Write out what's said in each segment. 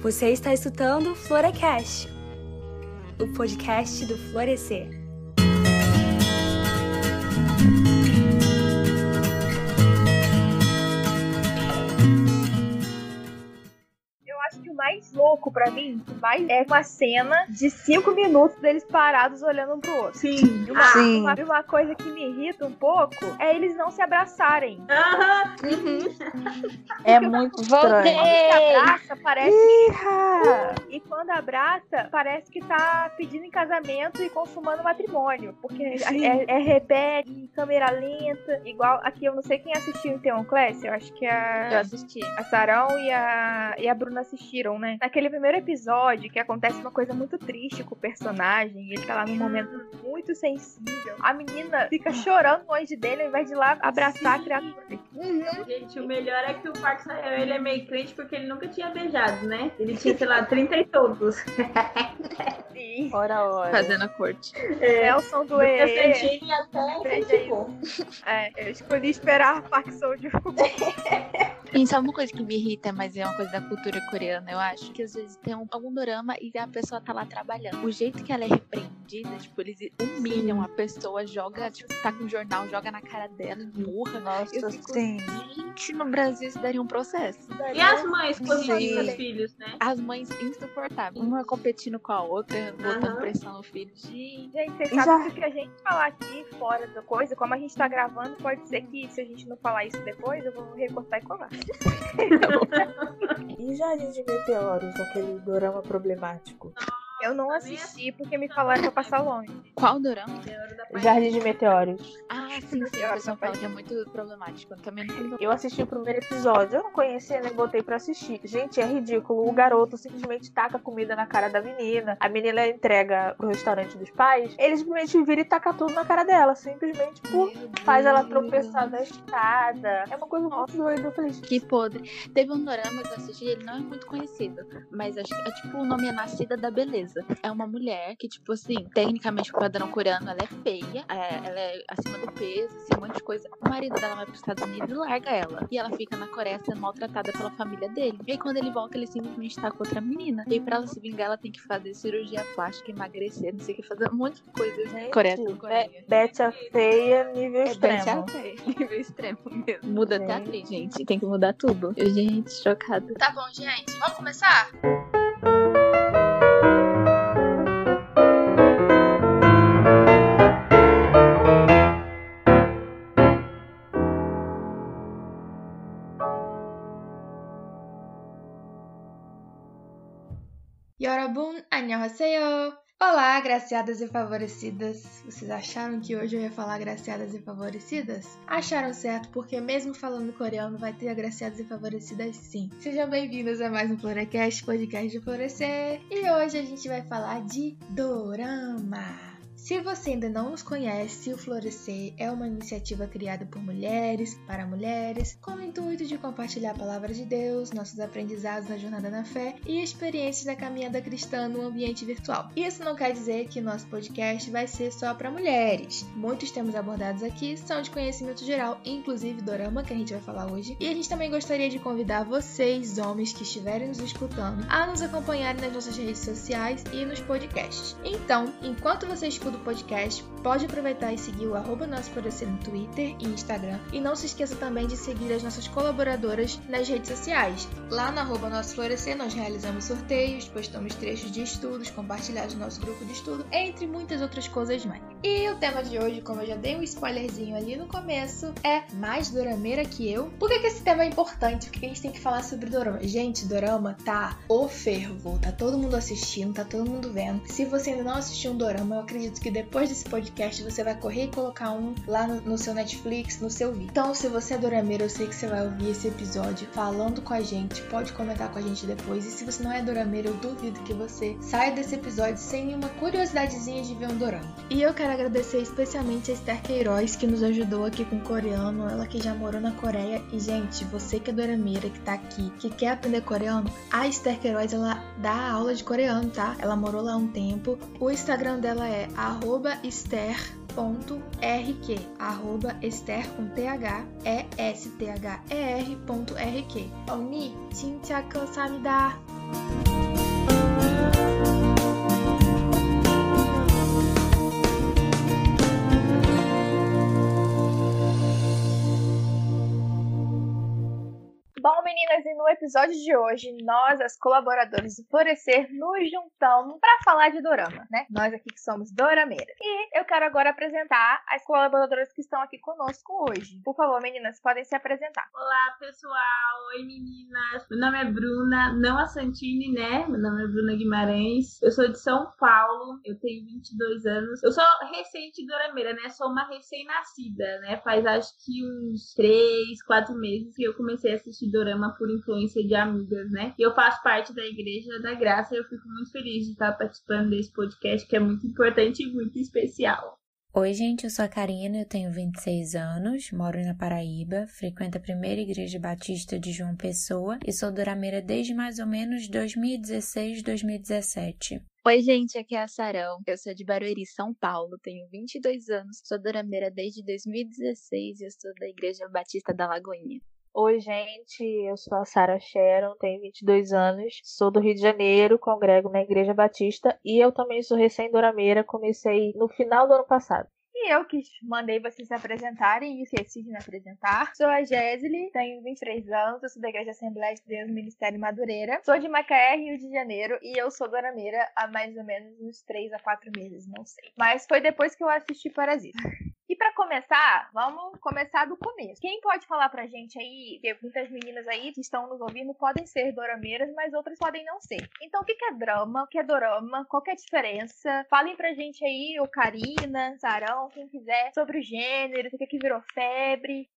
Você está escutando Florecast, o podcast do Florescer. Mais louco pra mim, mais é uma cena de cinco minutos deles parados olhando um pro outro. Sim. E uma, Sim. uma, uma coisa que me irrita um pouco é eles não se abraçarem. Aham. É muito Quando estranho. se abraça, parece Ih, E quando abraça, parece que tá pedindo em casamento e consumando matrimônio. Porque é, é repete, em câmera lenta. Igual aqui, eu não sei quem assistiu em Theon Class, eu acho que Eu a, assisti. a Sarão e a, e a Bruna assistiram, né? Naquele primeiro episódio que acontece uma coisa muito triste com o personagem, ele tá lá num momento muito sensível. A menina fica chorando longe dele ao invés de ir lá abraçar a criatura. Gente, o melhor é que o Park Seo, ele é meio crente porque ele nunca tinha beijado, né? Ele tinha, sei lá, 30 e todos. Sim. Ora, ora. Fazendo a corte. É, Nelson do do EE. Santini até Veja criticou. É, eu escolhi esperar Park Seo-joon. E sabe uma coisa que me irrita, mas é uma coisa da cultura coreana, eu acho? Que às vezes tem um, algum dorama e a pessoa tá lá trabalhando. O jeito que ela é repreendida, tipo, eles humilham a pessoa, joga, tipo, tá com o jornal, joga na cara dela, empurra. Nossa, Eu fico- sim. Gente, no Brasil isso daria um processo. E as mães corrigindo Sim. os filhos, né? As mães insuportáveis, uma competindo com a outra, botando Aham. pressão no filho. Gente, Gente, vocês E sabem já- que o que a gente falar aqui fora da coisa, como a gente tá gravando, pode ser que se a gente não falar isso depois, eu vou recortar e colar. E Jardim de Aquele dorama problemático? Eu não assisti porque me falaram pra passar longe. qual dorama? Jardim de Meteoros. Ah, sim, sim. O pessoal fala que é muito problemático. Eu também não Eu assisti o primeiro episódio, eu não conhecia, nem botei pra assistir. Gente, é ridículo. O garoto simplesmente taca comida na cara da menina. A menina entrega pro restaurante dos pais. Ele simplesmente vira e taca tudo na cara dela. Simplesmente por faz ela tropeçar da escada. É uma coisa muito doida. Eu falei, Que podre. Teve um dorama que eu assisti, ele não é muito conhecido, mas acho que é tipo o nome é Nascida da Beleza. É uma mulher que, tipo assim, tecnicamente pro padrão coreano, ela é feia, é, ela é acima do peso, assim, um monte de coisa. O marido dela vai pros Estados Unidos e larga ela. E ela fica na Coreia sendo maltratada pela família dele. E aí quando ele volta, ele simplesmente tá com outra menina. E aí pra ela se vingar, ela tem que fazer cirurgia plástica, emagrecer, não sei o que, fazer um monte de coisa. gente, Coreia Be- Coreia. Bete a feia, nível É bem extremo. até, nível extremo mesmo. Muda até a Gente. atriz, gente. Tem que mudar tudo. Gente, chocada. Tá bom, gente, vamos começar? Annyeonghaseyo! Olá, agraciadas e favorecidas! Vocês acharam que hoje eu ia falar agraciadas e favorecidas? Acharam certo, porque mesmo falando coreano vai ter agraciadas e favorecidas sim. Sejam bem-vindos a mais um Florecast, podcast de florescer. E hoje a gente vai falar de dorama. Se você ainda não nos conhece, o Florescer é uma iniciativa criada por mulheres, para mulheres, com o intuito de compartilhar a palavra de Deus, nossos aprendizados na jornada na fé e experiências da caminhada cristã no ambiente virtual. Isso não quer dizer que nosso podcast vai ser só para mulheres. Muitos temas abordados aqui são de conhecimento geral, inclusive dorama, que a gente vai falar hoje. E a gente também gostaria de convidar vocês, homens que estiverem nos escutando, a nos acompanharem nas nossas redes sociais e nos podcasts. Então, enquanto você escuta o podcast, pode aproveitar e seguir o arroba Nosso Florescer no Twitter e Instagram. E não se esqueça também de seguir as nossas colaboradoras nas redes sociais. Lá no arroba Nosso Florescer nós realizamos sorteios, postamos trechos de estudos compartilhados no nosso grupo de estudo, entre muitas outras coisas mais. E o tema de hoje, como eu já dei um spoilerzinho ali no começo, é mais dorameira que eu. Por que, que esse tema é importante? Por que a gente tem que falar sobre dorama? Gente, dorama tá o fervo, tá todo mundo assistindo, tá todo mundo vendo. Se você ainda não assistiu um dorama, eu acredito que depois desse podcast você vai correr e colocar um lá no, seu Netflix, no seu vídeo. Então, se você é dorameiro, eu sei que você vai ouvir esse episódio falando com a gente, pode comentar com a gente depois. E se você não é dorameiro, eu duvido que você saia desse episódio sem nenhuma curiosidadezinha de ver um dorama. E eu quero agradecer especialmente a Esther Queiroz, que nos ajudou aqui com o coreano, ela que já morou na Coreia. E, gente, você que é dorameira, que tá aqui, que quer aprender coreano, a Esther Queiroz, ela dá aula de coreano, tá? Ela morou lá um tempo. O Instagram dela é arroba Esther esther.rq, arroba Esther com TH, E S T H E R ponto RQ. Oni, 진 no episódio de hoje, nós, as colaboradoras do Florescer, nos juntamos para falar de dorama, né? Nós aqui que somos dorameiras. E eu quero agora apresentar as colaboradoras que estão aqui conosco hoje. Por favor, meninas, podem se apresentar. Olá, pessoal. Oi, meninas. Meu nome é Bruna, não a Santini, né? Meu nome é Bruna Guimarães. Eu sou de São Paulo, eu tenho 22 anos. Eu sou recente dorameira, né? Sou uma recém-nascida, né? Faz acho que uns 3, 4 meses que eu comecei a assistir dorama por influência de amigas, né? E eu faço parte da Igreja da Graça e eu fico muito feliz de estar participando desse podcast que é muito importante e muito especial. Oi, gente, eu sou a Karina, eu tenho 26 anos, moro na Paraíba, frequento a primeira igreja batista de João Pessoa e sou dorameira desde mais ou menos 2016, 2017. Oi, gente, aqui é a Sarão. Eu sou de Barueri, São Paulo, tenho 22 anos, sou dorameira desde 2016 e eu sou da Igreja Batista da Lagoinha. Oi, gente, eu sou a Sarah Sharon, tenho 22 anos, sou do Rio de Janeiro, congrego na Igreja Batista e eu também sou recém-dorameira, comecei no final do ano passado. E eu que mandei vocês se apresentarem e esqueci de me apresentar. Sou a Gesli, tenho 23 anos, sou da Igreja Assembleia de Deus Ministério Madureira. Sou de Macaé, Rio de Janeiro, e eu sou dorameira há mais ou menos uns 3 a 4 meses, não sei. Mas foi depois que eu assisti Parasita. E para começar, vamos começar do começo. Quem pode falar pra gente aí, porque muitas meninas aí que estão nos ouvindo podem ser dorameiras, mas outras podem não ser. Então, o que é drama? O que é dorama? Qual é a diferença? Falem pra gente aí, o Karina, Sarão, quem quiser, sobre o gênero, o que é que virou febre.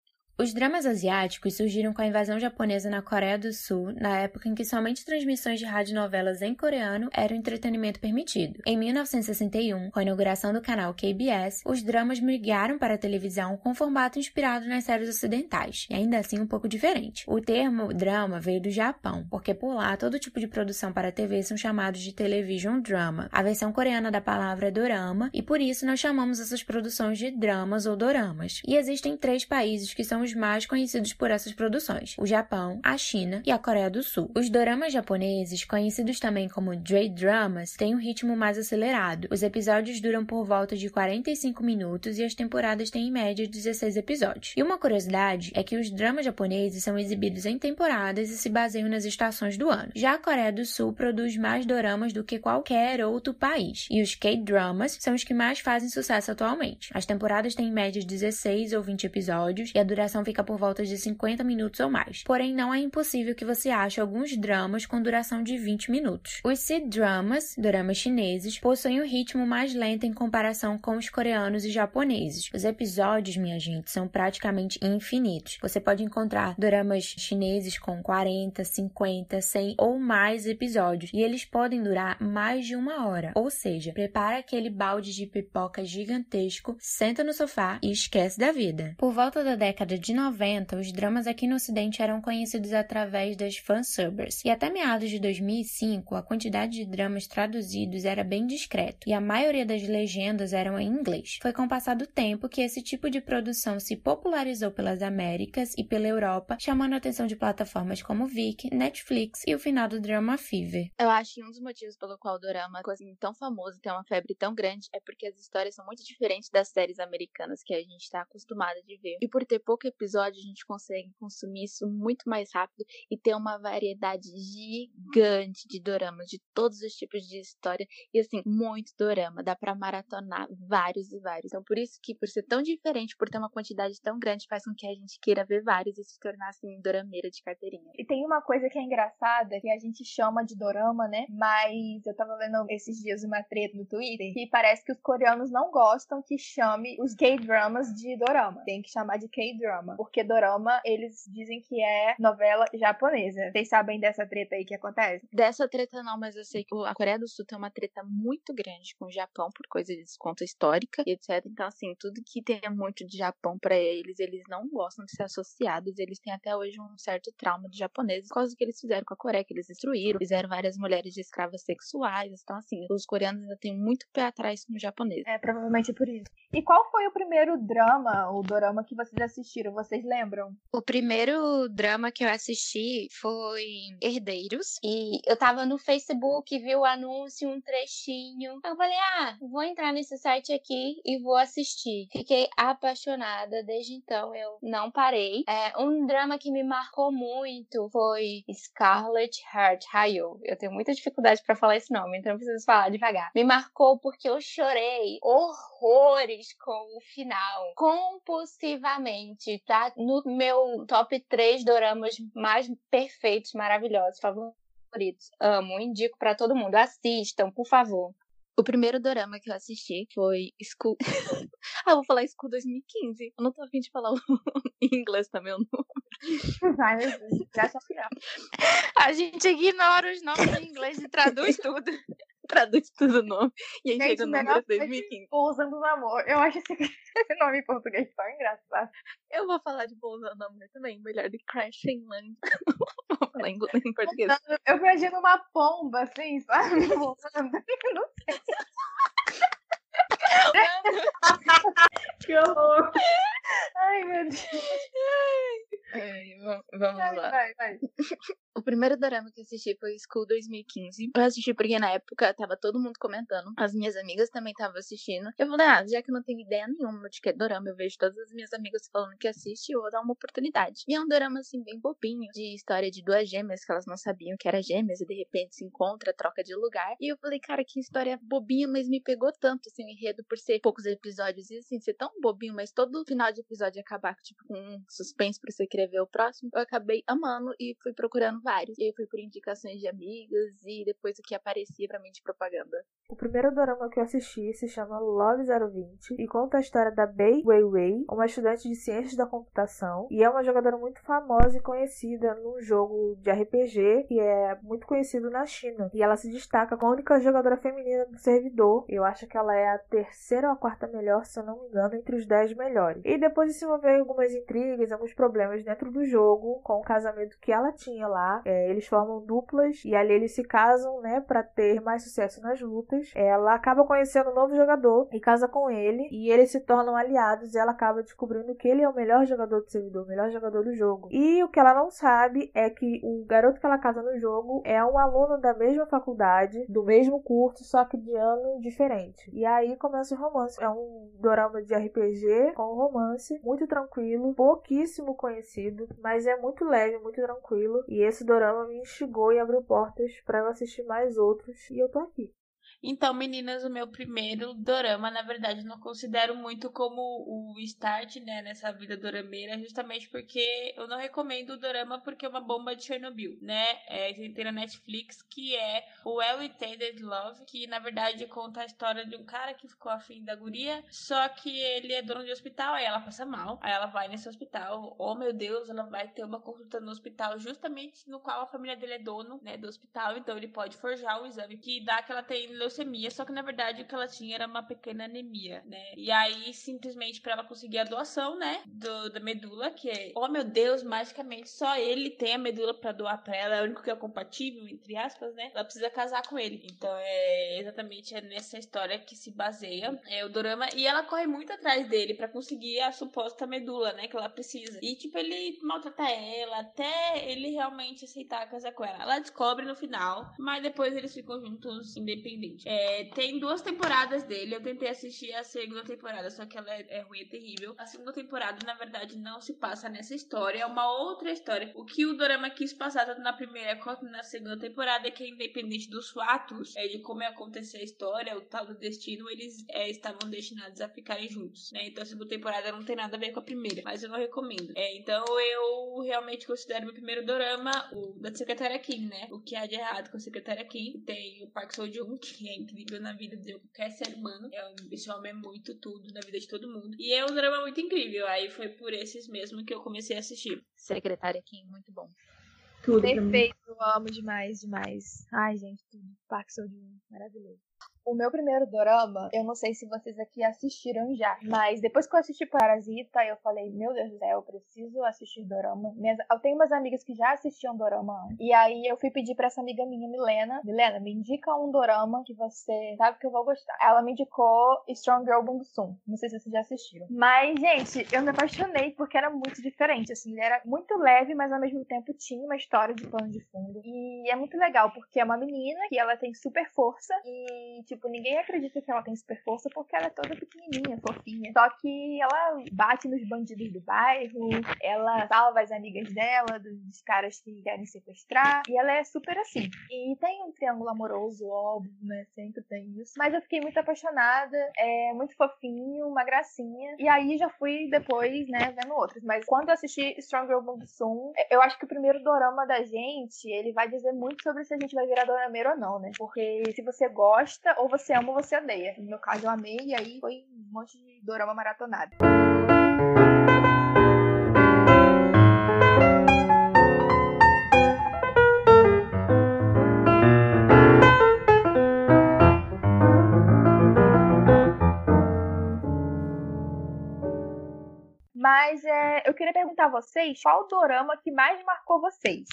Os dramas asiáticos surgiram com a invasão japonesa na Coreia do Sul, na época em que somente transmissões de radionovelas em coreano eram entretenimento permitido. Em 1961, com a inauguração do canal KBS, os dramas migraram para a televisão com formato inspirado nas séries ocidentais, e ainda assim um pouco diferente. O termo drama veio do Japão, porque por lá todo tipo de produção para TV são chamados de television drama, a versão coreana da palavra é dorama, e por isso nós chamamos essas produções de dramas ou doramas. E existem três países que são os mais conhecidos por essas produções: o Japão, a China e a Coreia do Sul. Os doramas japoneses, conhecidos também como J-dramas, têm um ritmo mais acelerado. Os episódios duram por volta de 45 minutos e as temporadas têm em média 16 episódios. E uma curiosidade é que os dramas japoneses são exibidos em temporadas e se baseiam nas estações do ano. Já a Coreia do Sul produz mais doramas do que qualquer outro país, e os K-dramas são os que mais fazem sucesso atualmente. As temporadas têm em média 16 ou 20 episódios e a duração fica por volta de 50 minutos ou mais. Porém, não é impossível que você ache alguns dramas com duração de 20 minutos. Os C-dramas, dramas chineses, possuem um ritmo mais lento em comparação com os coreanos e japoneses. Os episódios, minha gente, são praticamente infinitos. Você pode encontrar dramas chineses com 40, 50, 100 ou mais episódios, e eles podem durar mais de uma hora. Ou seja, prepara aquele balde de pipoca gigantesco, senta no sofá e esquece da vida. Por volta da década de 90, os dramas aqui no ocidente eram conhecidos através das fansubbers, e até meados de 2005, a quantidade de dramas traduzidos era bem discreto, e a maioria das legendas eram em inglês. Foi com o passar do tempo que esse tipo de produção se popularizou pelas Américas e pela Europa, chamando a atenção de plataformas como Viki, Netflix e o final do Drama Fever. Eu acho que um dos motivos pelo qual o dorama é assim, tão famoso e tem uma febre tão grande é porque as histórias são muito diferentes das séries americanas que a gente está acostumado de ver. E por ter pouco episódio, a gente consegue consumir isso muito mais rápido e ter uma variedade gigante de doramas, de todos os tipos de história. E assim, muito dorama. Dá pra maratonar vários e vários. Então, por isso que, por ser tão diferente, por ter uma quantidade tão grande, faz com que a gente queira ver vários e se tornar assim, dorameira de carteirinha. E tem uma coisa que é engraçada, que a gente chama de dorama, né? Mas eu tava vendo esses dias uma treta no Twitter que parece que os coreanos não gostam que chame os K-dramas de dorama. Tem que chamar de K-drama. Porque dorama, eles dizem que é novela japonesa. Vocês sabem dessa treta aí que acontece? Dessa treta não, mas eu sei que a Coreia do Sul tem uma treta muito grande com o Japão por coisa de desconto histórica e etc. Então, assim, tudo que tem muito de Japão para eles, eles não gostam de ser associados. Eles têm até hoje um certo trauma de japoneses por causa do que eles fizeram com a Coreia, que eles destruíram, fizeram várias mulheres de escravas sexuais. Então, assim, os coreanos ainda têm muito pé atrás com o japonês. É, provavelmente por isso. E qual foi o primeiro drama ou dorama que vocês assistiram? Primeiro, vocês lembram? O primeiro drama que eu assisti foi Herdeiros. E eu tava no Facebook, vi o anúncio, um trechinho. Eu falei, ah, vou entrar nesse site aqui e vou assistir. Fiquei apaixonada. Desde então eu não parei. É, um drama que me marcou muito foi Scarlet Heart Rayo. Eu tenho muita dificuldade para falar esse nome, então eu preciso falar devagar. Me marcou porque eu chorei horrores com o final. Compulsivamente, tá? No meu top 3 doramas mais perfeitos, maravilhosos, favoritos. Amo, indico para todo mundo. Assistam, por favor. O primeiro dorama que eu assisti foi School. ah, eu vou falar School 2015. Eu não tô afim de falar em inglês também o nome. Ai, meu Deus, já. A gente ignora os nomes em inglês e traduz tudo. Traduz tudo o nome. E aí Gente, chega melhor número coisa 2015. Pousando no amor. Eu acho esse, esse nome em português tão engraçado. Eu vou falar de Pousando no Amor também. Melhor de Crashing Land. vou falar em, em português. Eu imagino uma pomba, assim, sabe? Pousando. Não sei. Que horror! Ai, meu Deus. Ai, va- vamos Vai, lá. vai, vai. O primeiro dorama que eu assisti foi School 2015. Eu assisti porque na época tava todo mundo comentando. As minhas amigas também estavam assistindo. Eu falei, ah, já que eu não tenho ideia nenhuma de que é dorama, eu vejo todas as minhas amigas falando que assiste, eu vou dar uma oportunidade. E é um dorama, assim, bem bobinho, de história de duas gêmeas, que elas não sabiam que era gêmeas, e de repente se encontra, troca de lugar. E eu falei, cara, que história bobinha, mas me pegou tanto, assim, o enredo, por ser poucos episódios, e assim, ser tão bobinho, mas todo final de episódio acabar, tipo, com um suspense pra você querer ver o próximo, eu acabei amando e fui procurando vários. E aí fui por indicações de amigas e depois o que aparecia pra mim de propaganda. O primeiro dorama que eu assisti se chama Love 020 e conta a história da Bei Weiwei, uma estudante de ciências da computação e é uma jogadora muito famosa e conhecida num jogo de RPG que é muito conhecido na China. E ela se destaca como a única jogadora feminina do servidor. Eu acho que ela é a terceira ou a quarta melhor, se eu não me engano, entre os dez melhores. E depois de se envolver em algumas intrigas, alguns problemas dentro do jogo, com o casamento que ela tinha lá, é, eles formam duplas e ali eles se casam, né, para ter mais sucesso nas lutas. Ela acaba conhecendo um novo jogador e casa com ele e eles se tornam aliados e ela acaba descobrindo que ele é o melhor jogador do servidor, o melhor jogador do jogo. E o que ela não sabe é que o garoto que ela casa no jogo é um aluno da mesma faculdade, do mesmo curso, só que de ano diferente. E aí começa o romance. É um dorama de RPG com romance, muito tranquilo, pouquíssimo conhecido, mas é muito leve, muito tranquilo. E esse dorama me instigou e abriu portas para eu assistir mais outros e eu tô aqui. Então, meninas, o meu primeiro dorama, na verdade, não considero muito como o start, né, nessa vida dorameira, justamente porque eu não recomendo o dorama porque é uma bomba de Chernobyl, né? É, tem na Netflix, que é o Well Intended Love, que na verdade conta a história de um cara que ficou afim da guria, só que ele é dono de hospital, aí ela passa mal, aí ela vai nesse hospital, oh meu Deus, ela vai ter uma consulta no hospital justamente no qual a família dele é dono, né, do hospital, então ele pode forjar um exame que dá que ela tem leucemia, só que na verdade o que ela tinha era uma pequena anemia, né? E aí simplesmente para ela conseguir a doação, né, do, da medula, que é, oh meu Deus, magicamente só ele tem a medula para doar para ela, é o único que é compatível entre aspas, né? Ela precisa casar com ele. Então é exatamente é nessa história que se baseia é o dorama e ela corre muito atrás dele para conseguir a suposta medula, né, que ela precisa. E tipo ele maltrata ela até ele realmente aceitar casar com ela. Ela descobre no final, mas depois eles ficam juntos independentes. É, tem duas temporadas dele. Eu tentei assistir a segunda temporada, só que ela é, é ruim, é terrível. A segunda temporada, na verdade, não se passa nessa história, é uma outra história. O que o Dorama quis passar tanto na primeira quanto na segunda temporada é que, independente dos fatos, é, de como ia acontecer a história, o tal do destino, eles é, estavam destinados a ficarem juntos, né? Então a segunda temporada não tem nada a ver com a primeira, mas eu não recomendo. É, então eu realmente considero meu primeiro Dorama o da Secretária Kim, né? O que há de errado com a Secretária Kim. Tem o Park Seo Joon, que é incrível na vida de qualquer ser humano. É um, esse homem é muito tudo na vida de todo mundo. E é um drama muito incrível. Aí foi por esses mesmo que eu comecei a assistir. Secretária Kim, muito bom. Tudo. Perfeito, eu amo demais, demais. Ai, gente, tudo. Park Seo Joon, maravilhoso. O meu primeiro dorama, eu não sei se vocês aqui assistiram já, mas depois que eu assisti Parasita, eu falei, meu Deus do céu, eu preciso assistir dorama. Eu tenho umas amigas que já assistiam dorama. E aí eu fui pedir pra essa amiga minha, Milena, Milena, me indica um dorama que você sabe que eu vou gostar. Ela me indicou Strong Girl Bong Soon. Não sei se vocês já assistiram. Mas, gente, eu me apaixonei porque era muito diferente, assim, ele era muito leve, mas ao mesmo tempo tinha uma história de plano de fundo. E é muito legal porque é uma menina que ela tem super força e, tipo, ninguém acredita que ela tem super força porque ela é toda pequenininha, fofinha. Só que ela bate nos bandidos do bairro, ela salva as amigas dela dos caras que querem sequestrar e ela é super assim. E tem um triângulo amoroso, óbvio, né? Sempre tem isso. Mas eu fiquei muito apaixonada, é muito fofinho, uma gracinha. E aí já fui depois, né, vendo outros. Mas quando eu assisti Strong Girl Bong Soon, eu acho que o primeiro dorama da gente, ele vai dizer muito sobre se a gente vai virar dorameiro ou não, né? Porque se você gosta, ou você ama ou você odeia. No meu caso, eu amei e aí foi um monte de dorama maratonado. Mas é, eu queria perguntar a vocês qual dorama que mais marcou vocês?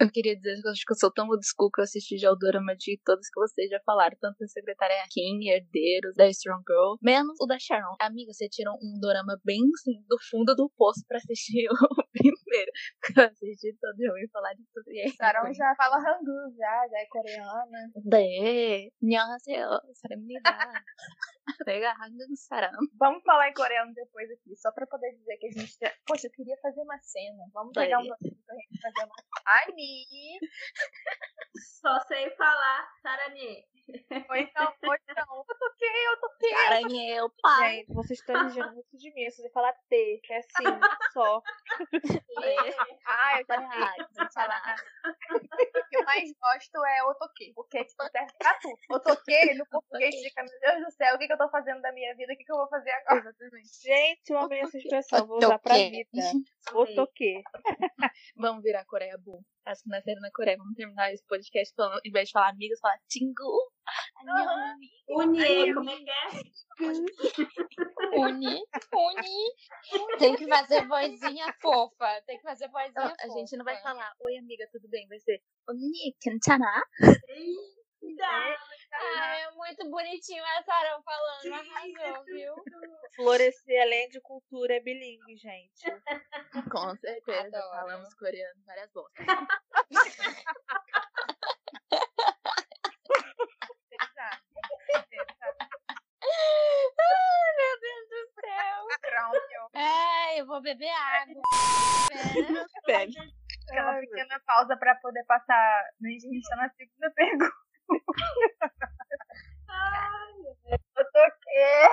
Eu queria dizer que eu acho que eu sou tão old school que eu assisti já o dorama de todos que vocês já falaram, tanto da Secretária Kim, Herdeiros, da Strong Girl, menos o da Sharon. Amiga, você tirou um dorama bem assim, do fundo do poço pra assistir o primeiro. Eu assisti todo eu ia falar de tudo. E aí, Sharon já fala Hangul, já, já é coreana. 네, 안녕하세요. 사람입니다. 내가 한국 사람. Vamos falar em coreano depois aqui, só pra poder dizer que a gente. Poxa, eu queria fazer uma cena. Vamos pegar um momento pra gente fazer uma. Ai, só sei falar Saranê. Ou então, ou então, eu toquei, eu toquei. Saranê, eu pai. Gente, vocês estão exigindo muito de mim, vocês falar T, que é assim, só. ah, eu já O que eu mais gosto é o toquei, porque tipo, serve pra tudo. O toquei no português fica, meu Deus do céu, o que, que eu tô fazendo da minha vida? O que, que eu vou fazer agora? Exatamente. Gente, eu amei essa expressão, vou usar pra vida. O toquei. Vamos virar Coreia Boom Acho que nasceram na Coreia. Vamos terminar esse podcast falando, em vez de falar amigas, falar Tingu. Aham. Uni, como é que é? Uni. Uni. Tem que fazer vozinha fofa. Tem que fazer vozinha fofa. A gente não vai falar, oi amiga, tudo bem? Vai ser, Uni, 괜찮아? Dá. Ah, é muito bonitinho a Sarah falando. Arrasou, viu? Florescer além de cultura é bilíngue, gente. Com certeza. Adoro. Falamos coreano várias bostas. Exato. Ai, meu Deus do céu. Ai, eu vou beber água. Bebe. Aquela pequena pausa pra poder passar. Gente está na segunda pergunta. Eu toquei.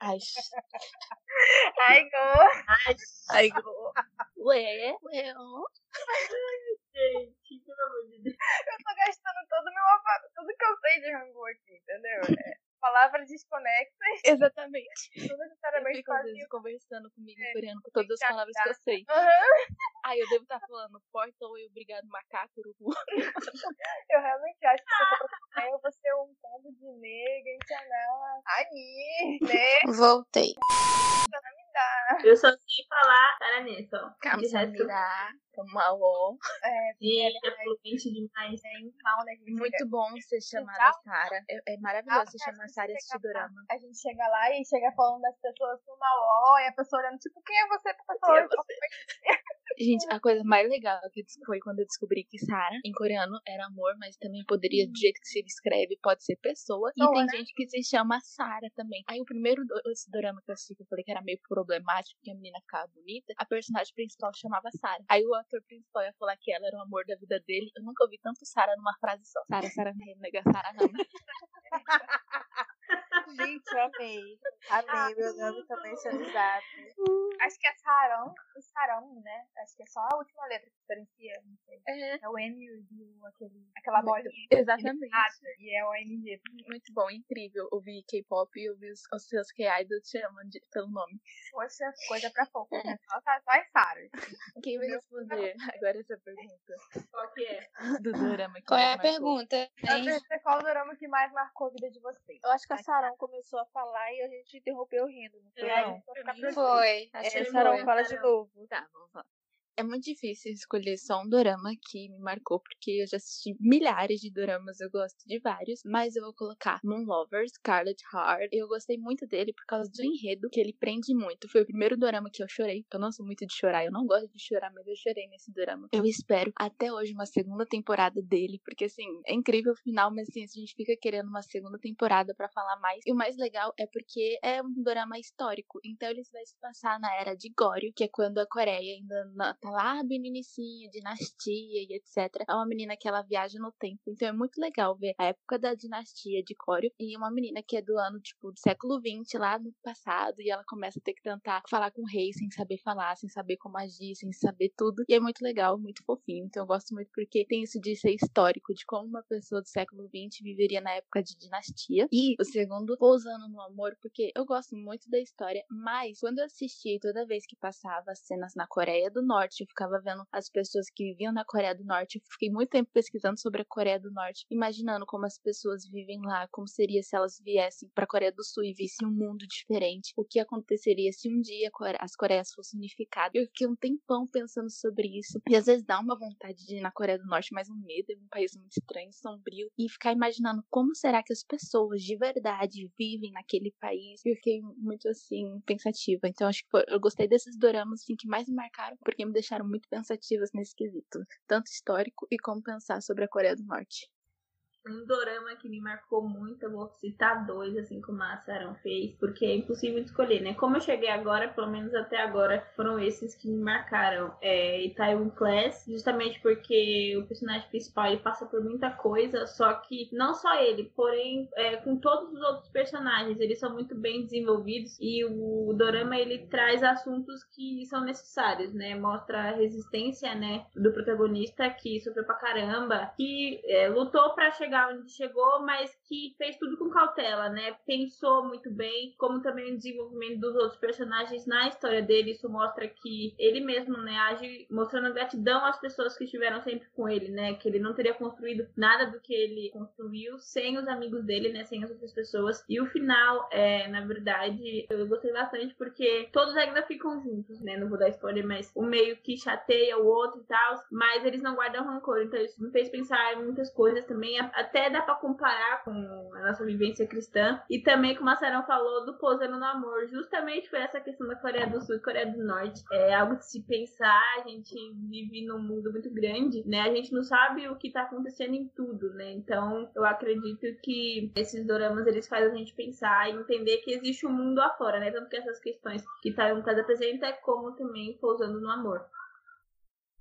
Ai, Ai, go. ai, go. Ué, ué, ó. Gente, pelo amor de Deus. Eu tô gastando todo o meu tudo que eu sei de Rangu aqui, entendeu? É, palavras desconexas, Exatamente. Eu necessariamente fico às vezes conversando comigo em É, coreano com todas as palavras que eu sei. Aham. Ai, eu devo estar falando porta e obrigado, macaco, urubu. Eu realmente acho que eu pra comer, eu vou ser um pombo de nega, encanar. Ani, né? Voltei. Dá. Eu só sei falar resto, Kamsamida. Kamao. É, gente, é fluente demais. é né? Muito bom ser chamada Calma. Sara. É, é maravilhoso se Ah, chamar a gente Sara e lá- dorama. A gente chega lá e chega falando das pessoas com mal, e a pessoa olhando, tipo, quem é você, professor? É você? Gente, a coisa mais legal que foi quando eu descobri que Sara, em coreano, era amor, mas também poderia, do jeito que se escreve, pode ser pessoa. E tem né? gente que se chama Sara também. Aí o primeiro do- esse dorama que eu assisti, que eu falei que era meio problemático, que a menina ficava bonita, a personagem principal chamava Sara. Aí o ator principal ia falar que ela era o amor da vida dele. Eu nunca ouvi tanto Sara numa frase só. Sara, Sara, nega, Sara, não. Gente, eu amei. Amei, meu nome também sendo usado. Acho que é Sarão e Sarão, né? Acho que é só a última letra que diferencia, não sei. É, É o M e o aquele, aquela bolinha. exatamente. E é o MG. Muito bom, incrível ouvir K-pop e ouvir os, os seus K-idols te chamam de- pelo nome. Poxa, coisa pra pouco, né? Só, só, só é Sara. Quem vai responder agora essa pergunta? Qual que é? Do drama que Qual é a marcou. pergunta? hein? Qual o drama que mais marcou a vida de vocês? Eu acho que a Sarão começou a falar e a gente interrompeu rindo, não foi? É, não? Por Foi. Acho que É, foi, fala de novo. Tá, vamos lá. É muito difícil escolher só um dorama que me marcou, porque eu já assisti milhares de doramas, eu gosto de vários, mas eu vou colocar Moon Lovers, Scarlet Heart. Eu gostei muito dele por causa do enredo, que ele prende muito. Foi o primeiro dorama que eu chorei. Eu não sou muito de chorar, eu não gosto de chorar, mas eu chorei nesse dorama. Eu espero até hoje uma segunda temporada dele, porque assim, é incrível o final, mas assim, a gente fica querendo uma segunda temporada pra falar mais. E o mais legal é porque é um dorama histórico, então ele vai se passar na era de Goryeo, que é quando a Coreia ainda na- tá lá bem no inicinho, dinastia e etc. É uma menina que ela viaja no tempo, então é muito legal ver a época da dinastia de Goryeo e uma menina que é do ano, tipo, do século 20 lá no passado, e ela começa a ter que tentar falar com o rei sem saber falar, sem saber como agir, sem saber tudo. E é muito legal, muito fofinho. Então eu gosto muito porque tem isso de ser histórico, de como uma pessoa do século 20 viveria na época de dinastia. E o segundo, pousando no amor, porque eu gosto muito da história, mas quando eu assisti toda vez que passava as cenas na Coreia do Norte, eu ficava vendo as pessoas que viviam na Coreia do Norte. Eu fiquei muito tempo pesquisando sobre a Coreia do Norte, imaginando como as pessoas vivem lá, como seria se elas viessem para a Coreia do Sul e vissem um mundo diferente, o que aconteceria se um dia as Coreias fossem unificadas. Eu fiquei um tempão pensando sobre isso, e às vezes dá uma vontade de ir na Coreia do Norte, mas um medo, é um país muito estranho, sombrio, e ficar imaginando como será que as pessoas de verdade vivem naquele país. Eu fiquei muito assim pensativa. Então acho que foi- eu gostei desses doramas assim que mais me marcaram, porque me deixaram muito pensativas nesse quesito, tanto histórico e como pensar sobre a Coreia do Norte. Um dorama que me marcou muito, eu vou citar dois, assim como a Sarah fez, porque é impossível escolher, né? Como eu cheguei agora, pelo menos até agora, foram esses que me marcaram. É Itaewon Class, justamente porque o personagem principal ele passa por muita coisa, só que não só ele, porém é, com todos os outros personagens, eles são muito bem desenvolvidos e o dorama ele traz assuntos que são necessários, né? Mostra a resistência, né, do protagonista que sofreu pra caramba, que é, lutou pra chegar onde chegou, mas que fez tudo com cautela, né? Pensou muito bem, como também o desenvolvimento dos outros personagens na história dele, isso mostra que ele mesmo, né, age mostrando gratidão às pessoas que estiveram sempre com ele, né? Que ele não teria construído nada do que ele construiu sem os amigos dele, né? Sem as outras pessoas. E o final, é, na verdade, eu gostei bastante porque todos ainda ficam juntos, né? Não vou dar spoiler, mas o meio que chateia o outro e tal, mas eles não guardam rancor. Então isso me fez pensar em muitas coisas também. A- Até dá pra comparar com a nossa vivência cristã. E também, como a Sarah falou, do Pousando no Amor. Justamente por essa questão da Coreia do Sul e Coreia do Norte. É algo de se pensar. A gente vive num mundo muito grande, né? A gente não sabe o que tá acontecendo em tudo, né? Então, eu acredito que esses doramas, eles fazem a gente pensar e entender que existe um mundo afora, né? Tanto que essas questões que Taiwan Casa apresenta, como também Pousando no Amor.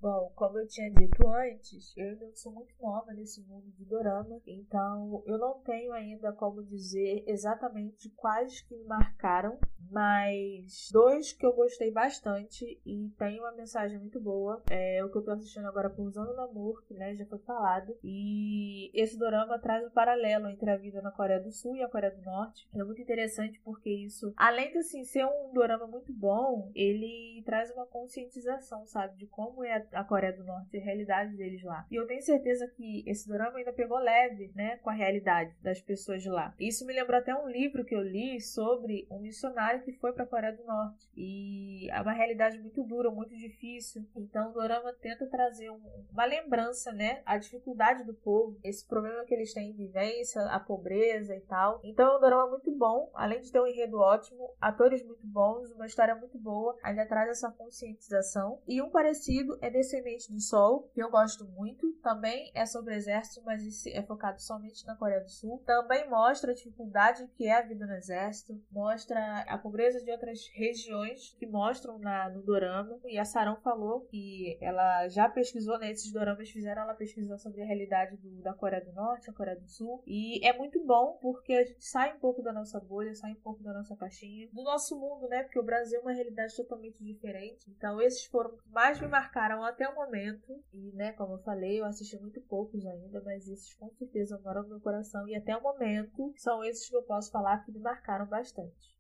Bom, como eu tinha dito antes, eu ainda sou muito nova nesse mundo de dorama, então eu não tenho ainda como dizer exatamente quais que me marcaram, mas dois que eu gostei bastante e tem uma mensagem muito boa. É o que eu tô assistindo agora Pousando no Amor, que né, já foi falado, e esse dorama traz um paralelo entre a vida na Coreia do Sul e a Coreia do Norte. É muito interessante porque isso, além de assim, ser um dorama muito bom, ele traz uma conscientização, sabe, de como é a a Coreia do Norte e a realidade deles lá. E eu tenho certeza que esse drama ainda pegou leve, né, com a realidade das pessoas de lá. Isso me lembrou até um livro que eu li sobre um missionário que foi para a Coreia do Norte. E é uma realidade muito dura, muito difícil. Então o drama tenta trazer um- uma lembrança, né, a dificuldade do povo, esse problema que eles têm em vivência, a pobreza e tal. Então é um drama muito bom, além de ter um enredo ótimo, atores muito bons, uma história muito boa, ainda traz essa conscientização. E um parecido é Descendente do Sol, que eu gosto muito. também é sobre exército, mas esse é focado somente na Coreia do Sul. Também mostra a dificuldade que é a vida no exército, mostra a pobreza de outras regiões que mostram na, no dorama. E a Sarão falou que ela já pesquisou né, doramas, fizeram ela pesquisar sobre a realidade do, da Coreia do Norte, a Coreia do Sul. E é muito bom porque a gente sai um pouco da nossa bolha, sai um pouco da nossa caixinha, do nosso mundo, né? Porque o Brasil é uma realidade totalmente diferente. Então, esses foram que mais me marcaram até o momento. E, né, como eu falei, eu assisti muito poucos ainda, mas esses com certeza moram no meu coração. E até o momento são esses que eu posso falar que me marcaram bastante.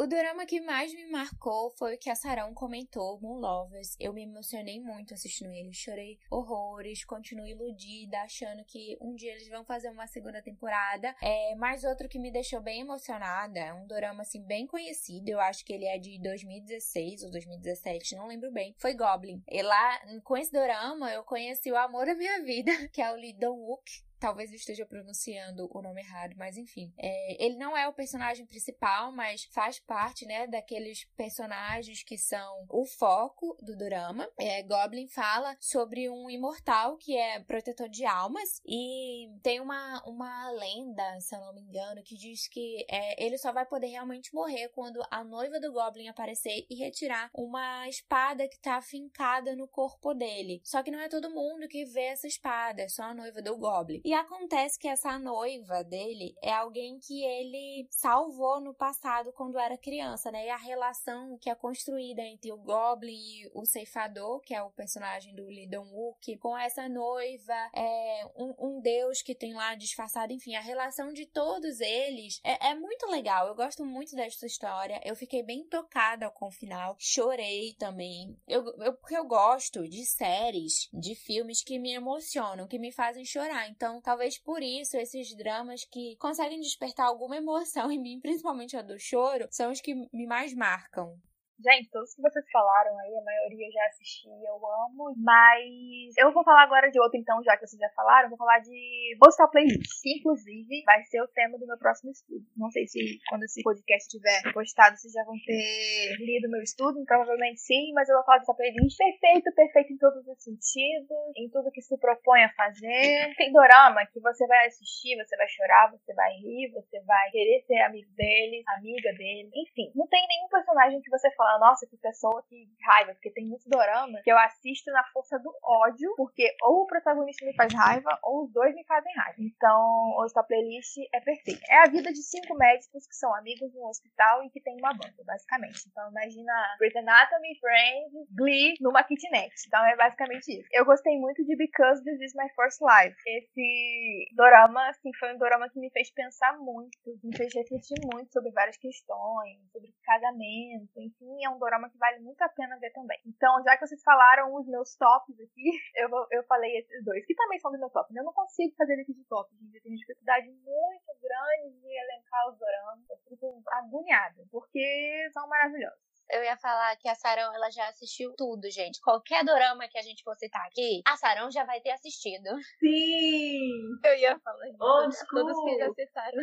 O drama que mais me marcou foi o que a Sarão comentou, Moon Lovers. Eu me emocionei muito assistindo ele, chorei horrores, continuo iludida, achando que um dia eles vão fazer uma segunda temporada. É, mas outro que me deixou bem emocionada, é um drama assim bem conhecido, eu acho que ele é de 2016 ou 2017, não lembro bem. Foi Goblin. E lá, com esse drama, eu conheci o amor da minha vida, que é o Lee Dong-wook Talvez eu esteja pronunciando o nome errado, mas enfim. É, ele não é o personagem principal, mas faz parte, né, daqueles personagens que são o foco do drama. É, Goblin fala sobre um imortal que é protetor de almas e tem uma, uma lenda, se eu não me engano, que diz que é, ele só vai poder realmente morrer quando a noiva do Goblin aparecer e retirar uma espada que está fincada no corpo dele. Só que não é todo mundo que vê essa espada, é só a noiva do Goblin. E acontece que essa noiva dele é alguém que ele salvou no passado quando era criança, né? E a relação que é construída entre o Goblin e o ceifador, que é o personagem do Lee Dong-wook, com essa noiva, é um, um, deus que tem lá disfarçado, enfim, a relação de todos eles é, é muito legal. Eu gosto muito dessa história. Eu fiquei bem tocada com o final, chorei também. Eu, eu porque eu gosto de séries, de filmes que me emocionam, que me fazem chorar. Então, talvez por isso esses dramas que conseguem despertar alguma emoção em mim, principalmente a do choro, são os que me mais marcam. Gente, todos que vocês falaram aí, a maioria já assisti, eu amo. Mas eu vou falar agora de outro, então, já que vocês já falaram. Vou falar de Postal Playlist, que inclusive vai ser o tema do meu próximo estudo. Não sei se quando esse podcast estiver postado, vocês já vão ter lido meu estudo. Provavelmente sim, mas eu vou falar dessa playlist perfeito, perfeito em todos os sentidos, em tudo que se propõe a fazer. Tem dorama que você vai assistir, você vai chorar, você vai rir, você vai querer ser amigo dele, amiga dele. Enfim, não tem nenhum personagem que você fala nossa, que pessoa que raiva, porque tem muito dorama que eu assisto na força do ódio, porque ou o protagonista me faz raiva, ou os dois me fazem raiva. Então, hoje a playlist é perfeita. É a vida de cinco médicos que são amigos no hospital e que tem uma banda, basicamente. Então, imagina Grey's Anatomy, Friends, Glee numa kitnet. Então, é basicamente isso. Eu gostei muito de Because This Is My First Life. Esse dorama, assim, foi um dorama que me fez pensar muito, me fez refletir muito sobre várias questões, sobre casamento, enfim, é um dorama que vale muito a pena ver também. Então, já que vocês falaram os meus tops aqui, eu, eu falei esses dois, que também são dos meus tops. Eu não consigo fazer esse de top, gente. Eu tenho dificuldade muito grande de elencar os doramas. Eu fico agoniada, porque são maravilhosos eu ia falar que a Sarão ela já assistiu tudo, gente. Qualquer dorama que a gente for citar aqui, a Sarão já vai ter assistido. Sim! Eu ia falar isso. Old Todos que já citaram.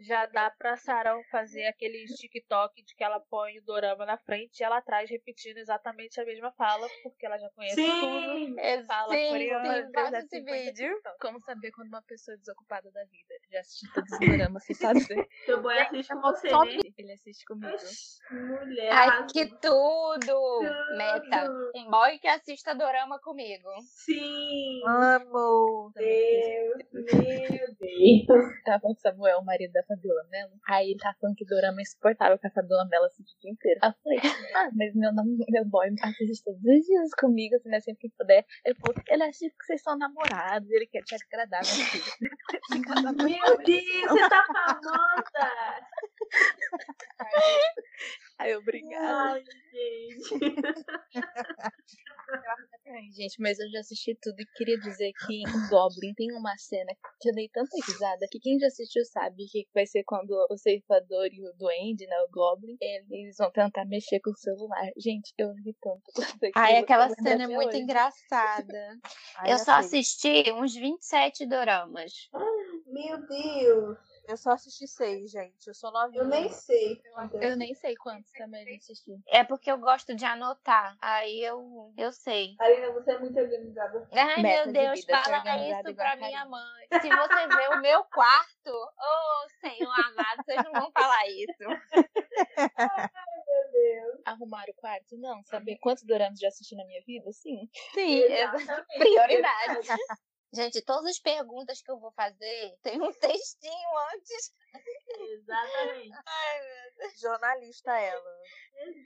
Já dá pra Sarão fazer aquele TikTok de que ela põe o dorama na frente e ela atrás repetindo exatamente a mesma fala, porque ela já conhece sim. tudo. É, fala sim, coreano. sim, faz esse vídeo. Como saber quando uma pessoa é desocupada da vida? Já assisti todos os doramas, você sabe? Seu boy assiste com você, né? Ele assiste comigo. Mulher. Ai, que tudo! Tudo. Meta. Um boy que assista dorama comigo. Sim! Amo! Deus, meu Deus. Tava com o Samuel, o marido da Fabiola Mello. Aí ele tá falando que dorama é insuportável que a Fabiola Mello assiste o dia inteiro. Aí eu falei, ah, mas meu, meu boy assiste todos os dias comigo, assim, né, sempre que puder. Ele falou, ele acha que vocês são namorados, ele quer te agradar, meu filho. Meu Deus, você tá famosa! Aí, obrigada. Ai, gente. Ai, gente, mas eu já assisti tudo e queria dizer que em Goblin tem uma cena que eu dei tanta risada que quem já assistiu sabe que vai ser quando o ceifador e o duende, né, o Goblin, eles vão tentar mexer com o celular. Gente, eu ri tanto. Ai, aquela cena é muito hoje. engraçada. Ai, eu só assisti uns 27 doramas. Meu Deus. Eu só assisti seis, gente. Eu sou novinha. Eu nem sei. Eu nem sei quantos também eu assisti. É porque eu gosto de anotar. Aí eu, eu sei. Karina, você é muito organizada. Ai, Meta meu de Deus, vida, ser fala isso pra minha mãe. Se você ver o meu quarto, ô Senhor amado, vocês não vão falar isso. Meu Deus. Arrumar o quarto? Não. Saber quantos doramas já assisti na minha vida? Sim. Sim, Exatamente. prioridade. Gente, todas as perguntas que eu vou fazer tem um textinho antes. Exatamente. Jornalista ela.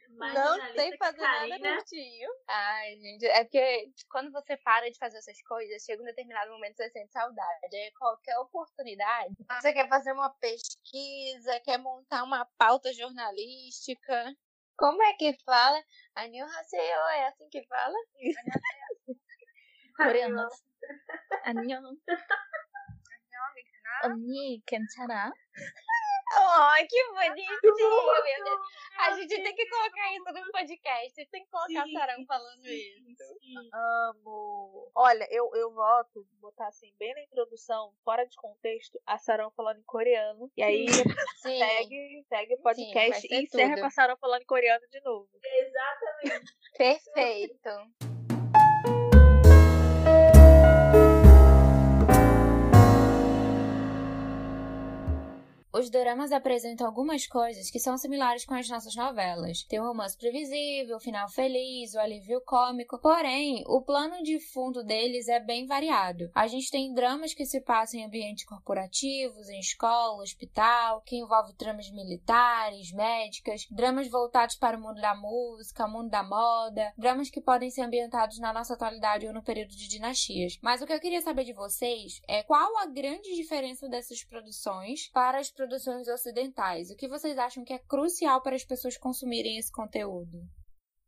Imagina não a sei lista que fazer Karina- nada curtinho. Ai, gente, é porque quando você para de fazer essas coisas, chega um determinado momento que você sente saudade. Aí qualquer oportunidade, você quer fazer uma pesquisa, quer montar uma pauta jornalística. Como é que fala? Anil Haseo, é assim que fala? Coreano. 안녕. 언니 괜찮아? Ai, que bonitinho, meu Deus. A gente tem que colocar isso no podcast. Tem que colocar Sim. o Sarão falando isso. Amo. Olha, eu, eu voto de botar assim, bem na introdução, fora de contexto, a Sarão falando em coreano. E aí Sim. segue, segue o vai podcast ser e encerra tudo. com a Sarão falando em coreano de novo. Exatamente. Perfeito. Os doramas apresentam algumas coisas que são similares com as nossas novelas. Tem o romance previsível, o final feliz, o alívio cômico. Porém, o plano de fundo deles é bem variado. A gente tem dramas que se passam em ambientes corporativos, em escola, hospital, que envolve tramas militares, médicas, dramas voltados para o mundo da música, mundo da moda, dramas que podem ser ambientados na nossa atualidade ou no período de dinastias. Mas o que eu queria saber de vocês é qual a grande diferença dessas produções para as produções ocidentais? O que vocês acham que é crucial para as pessoas consumirem esse conteúdo?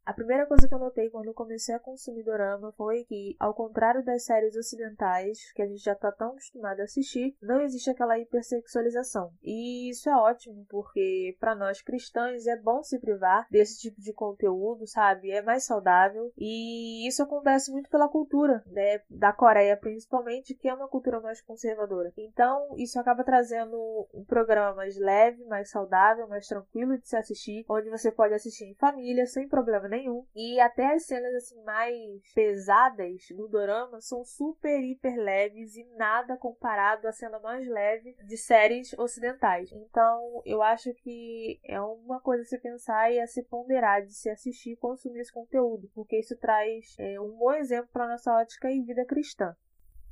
A primeira coisa que eu notei quando eu comecei a consumir dorama foi que, ao contrário das séries ocidentais, que a gente já tá tão acostumado a assistir, não existe aquela hipersexualização. E isso é ótimo, porque para nós cristãos é bom se privar desse tipo de conteúdo, sabe? É mais saudável. E isso acontece muito pela cultura, né? Da Coreia, principalmente, que é uma cultura mais conservadora. Então, isso acaba trazendo um programa mais leve, mais saudável, mais tranquilo de se assistir, onde você pode assistir em família, sem problema nenhum. E até as cenas assim mais pesadas no dorama são super hiper leves e nada comparado à cena mais leve de séries ocidentais. Então, eu acho que é uma coisa a se pensar e a se ponderar de se assistir e consumir esse conteúdo, porque isso traz é, um bom exemplo para nossa ótica e vida cristã.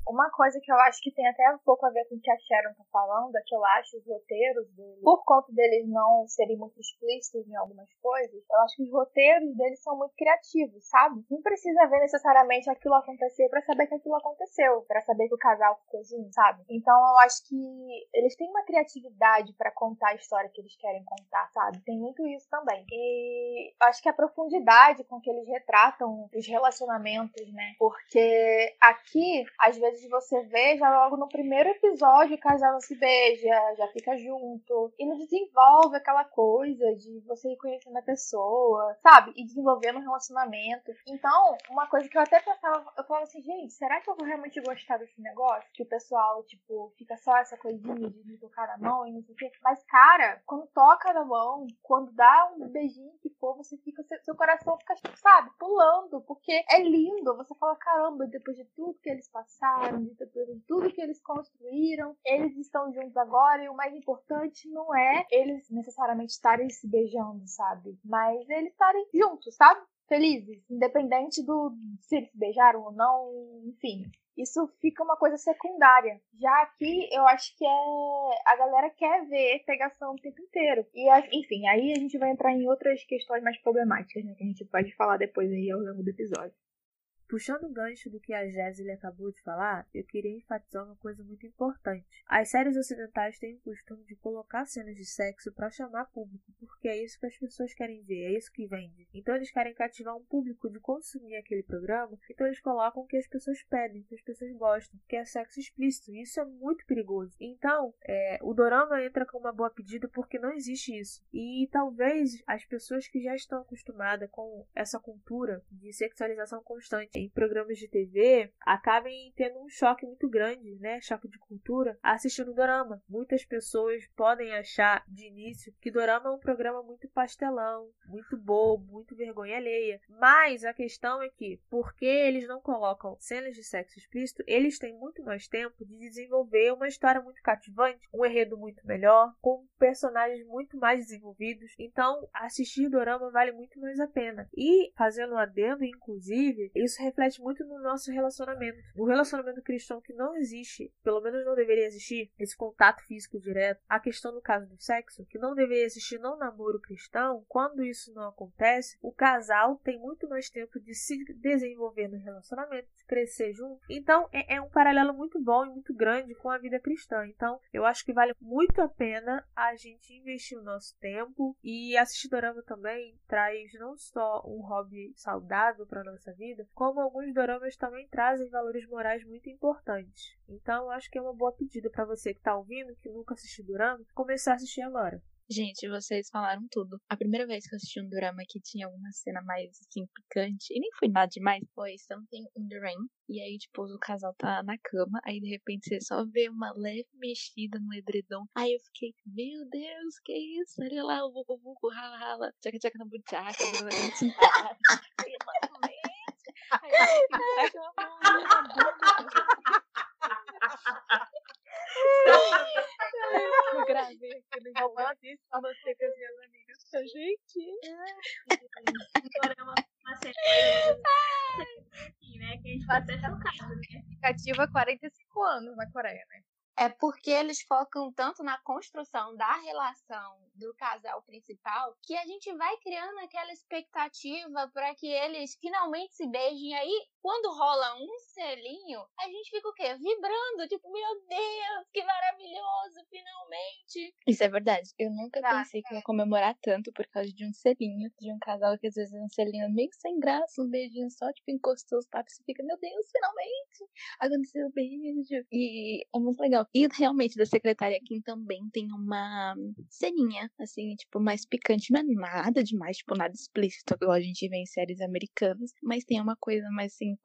Uma coisa que eu acho que tem até um pouco a ver com o que a Sharon tá falando, é que eu acho os roteiros deles, por conta deles não serem muito explícitos em algumas coisas, eu acho que os roteiros deles são muito criativos, sabe? Não precisa ver necessariamente aquilo acontecer pra saber que aquilo aconteceu, pra saber que o casal ficou junto, sabe? Então eu acho que eles têm uma criatividade pra contar a história que eles querem contar, sabe? Tem muito isso também. E eu acho que a profundidade com que eles retratam os relacionamentos, né? Porque aqui, às vezes você vê já logo no primeiro episódio o casal se beija, já fica junto. E não desenvolve aquela coisa de você ir conhecendo a pessoa, sabe? E desenvolvendo um relacionamento. Então, uma coisa que eu até pensava, eu falava assim, gente, será que eu vou realmente gostar desse negócio? Que o pessoal, tipo, fica só essa coisinha de me tocar na mão e não sei o quê. Mas, cara, quando toca na mão, quando dá um beijinho que for, você fica, seu coração fica, sabe, pulando, porque é lindo. Você fala, caramba, depois de tudo que eles passaram, de tudo que eles construíram, eles estão juntos agora e o mais importante não é eles necessariamente estarem se beijando, sabe? Mas eles estarem juntos, sabe? Felizes, independente do se eles se beijaram ou não, enfim. Isso fica uma coisa secundária. Já aqui, eu acho que é. A galera quer ver pegação o tempo inteiro. E, enfim, aí a gente vai entrar em outras questões mais problemáticas, né? Que a gente pode falar depois aí ao longo do episódio. Puxando o gancho do que a Jéssica acabou de falar, eu queria enfatizar uma coisa muito importante. As séries ocidentais têm o costume de colocar cenas de sexo para chamar público, porque é isso que as pessoas querem ver, é isso que vende. Então eles querem cativar um público de consumir aquele programa, então eles colocam o que as pessoas pedem, o que as pessoas gostam, que é sexo explícito. E isso é muito perigoso. Então, é, o dorama entra com uma boa pedida porque não existe isso. E talvez as pessoas que já estão acostumadas com essa cultura de sexualização constante em programas de TV acabem tendo um choque muito grande, né? Choque de cultura, assistindo dorama. Muitas pessoas podem achar de início que dorama é um programa muito pastelão, muito bobo, muito vergonha alheia. Mas a questão é que, porque eles não colocam cenas de sexo explícito, eles têm muito mais tempo de desenvolver uma história muito cativante, um enredo muito melhor, com personagens muito mais desenvolvidos. Então, assistir dorama vale muito mais a pena. E, fazendo um adendo, inclusive, isso reflete muito no nosso relacionamento. No relacionamento cristão que não existe, pelo menos não deveria existir, esse contato físico direto. A questão no caso do sexo, que não deveria existir no namoro cristão, quando isso não acontece, o casal tem muito mais tempo de se desenvolver no relacionamento, de crescer junto. Então, é, é um paralelo muito bom e muito grande com a vida cristã. Então, eu acho que vale muito a pena a gente investir o nosso tempo e assistir dorama também traz não só um hobby saudável para nossa vida, como alguns doramas também trazem valores morais muito importantes. Então, acho que é uma boa pedida para você que está ouvindo, que nunca assistiu dorama, começar a assistir agora. Gente, vocês falaram tudo. A primeira vez que eu assisti um drama que tinha uma cena mais, assim, picante, e nem foi nada demais, foi Something in the Rain. E aí, tipo, o casal tá na cama, aí de repente você só vê uma leve mexida no edredom. Aí eu fiquei, meu Deus, que isso? Olha lá, o buco buco, rala rala, tchaca tchaca na buchaca, Aí eu gravei aquele romance pra você com as minhas amigas. Gente. Agora é uma, uma série aqui, né? Que a gente vai até chocado, né? Cativa 45 anos na Coreia, né? É porque eles focam tanto na construção da relação do casal principal que a gente vai criando aquela expectativa para que eles finalmente se beijem. Aí, quando rola um selinho, a gente fica o quê? Vibrando, tipo, meu Deus, que maravilhoso, finalmente. Isso é verdade. Eu nunca Tá, pensei que ia comemorar tanto por causa de um selinho, de um casal que às vezes é um selinho meio sem graça, um beijinho só, tipo, encostou os papos e fica, meu Deus, finalmente! Aconteceu o beijo. E é muito legal. E realmente, da secretária Kim também tem uma ceninha, assim, tipo, mais picante. Não é nada demais, tipo, nada explícito, igual a gente vê em séries americanas, mas tem uma coisa mais assim,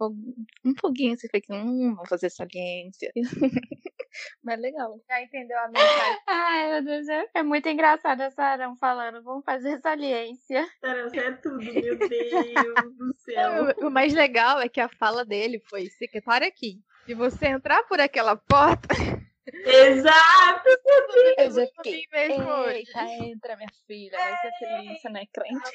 um foguinho, você fica, hum, vamos fazer saliência. mas legal. Já entendeu a mensagem? Ai, meu Deus, é, é muito engraçado essa Arão falando, vamos fazer saliência. Sarah, você é tudo, meu Deus do céu. o, o mais legal é que a fala dele foi secretária aqui. Se você entrar por aquela porta, Exato! Eu já eu fiquei, eita, entra minha filha, vai ser feliz, né, crente?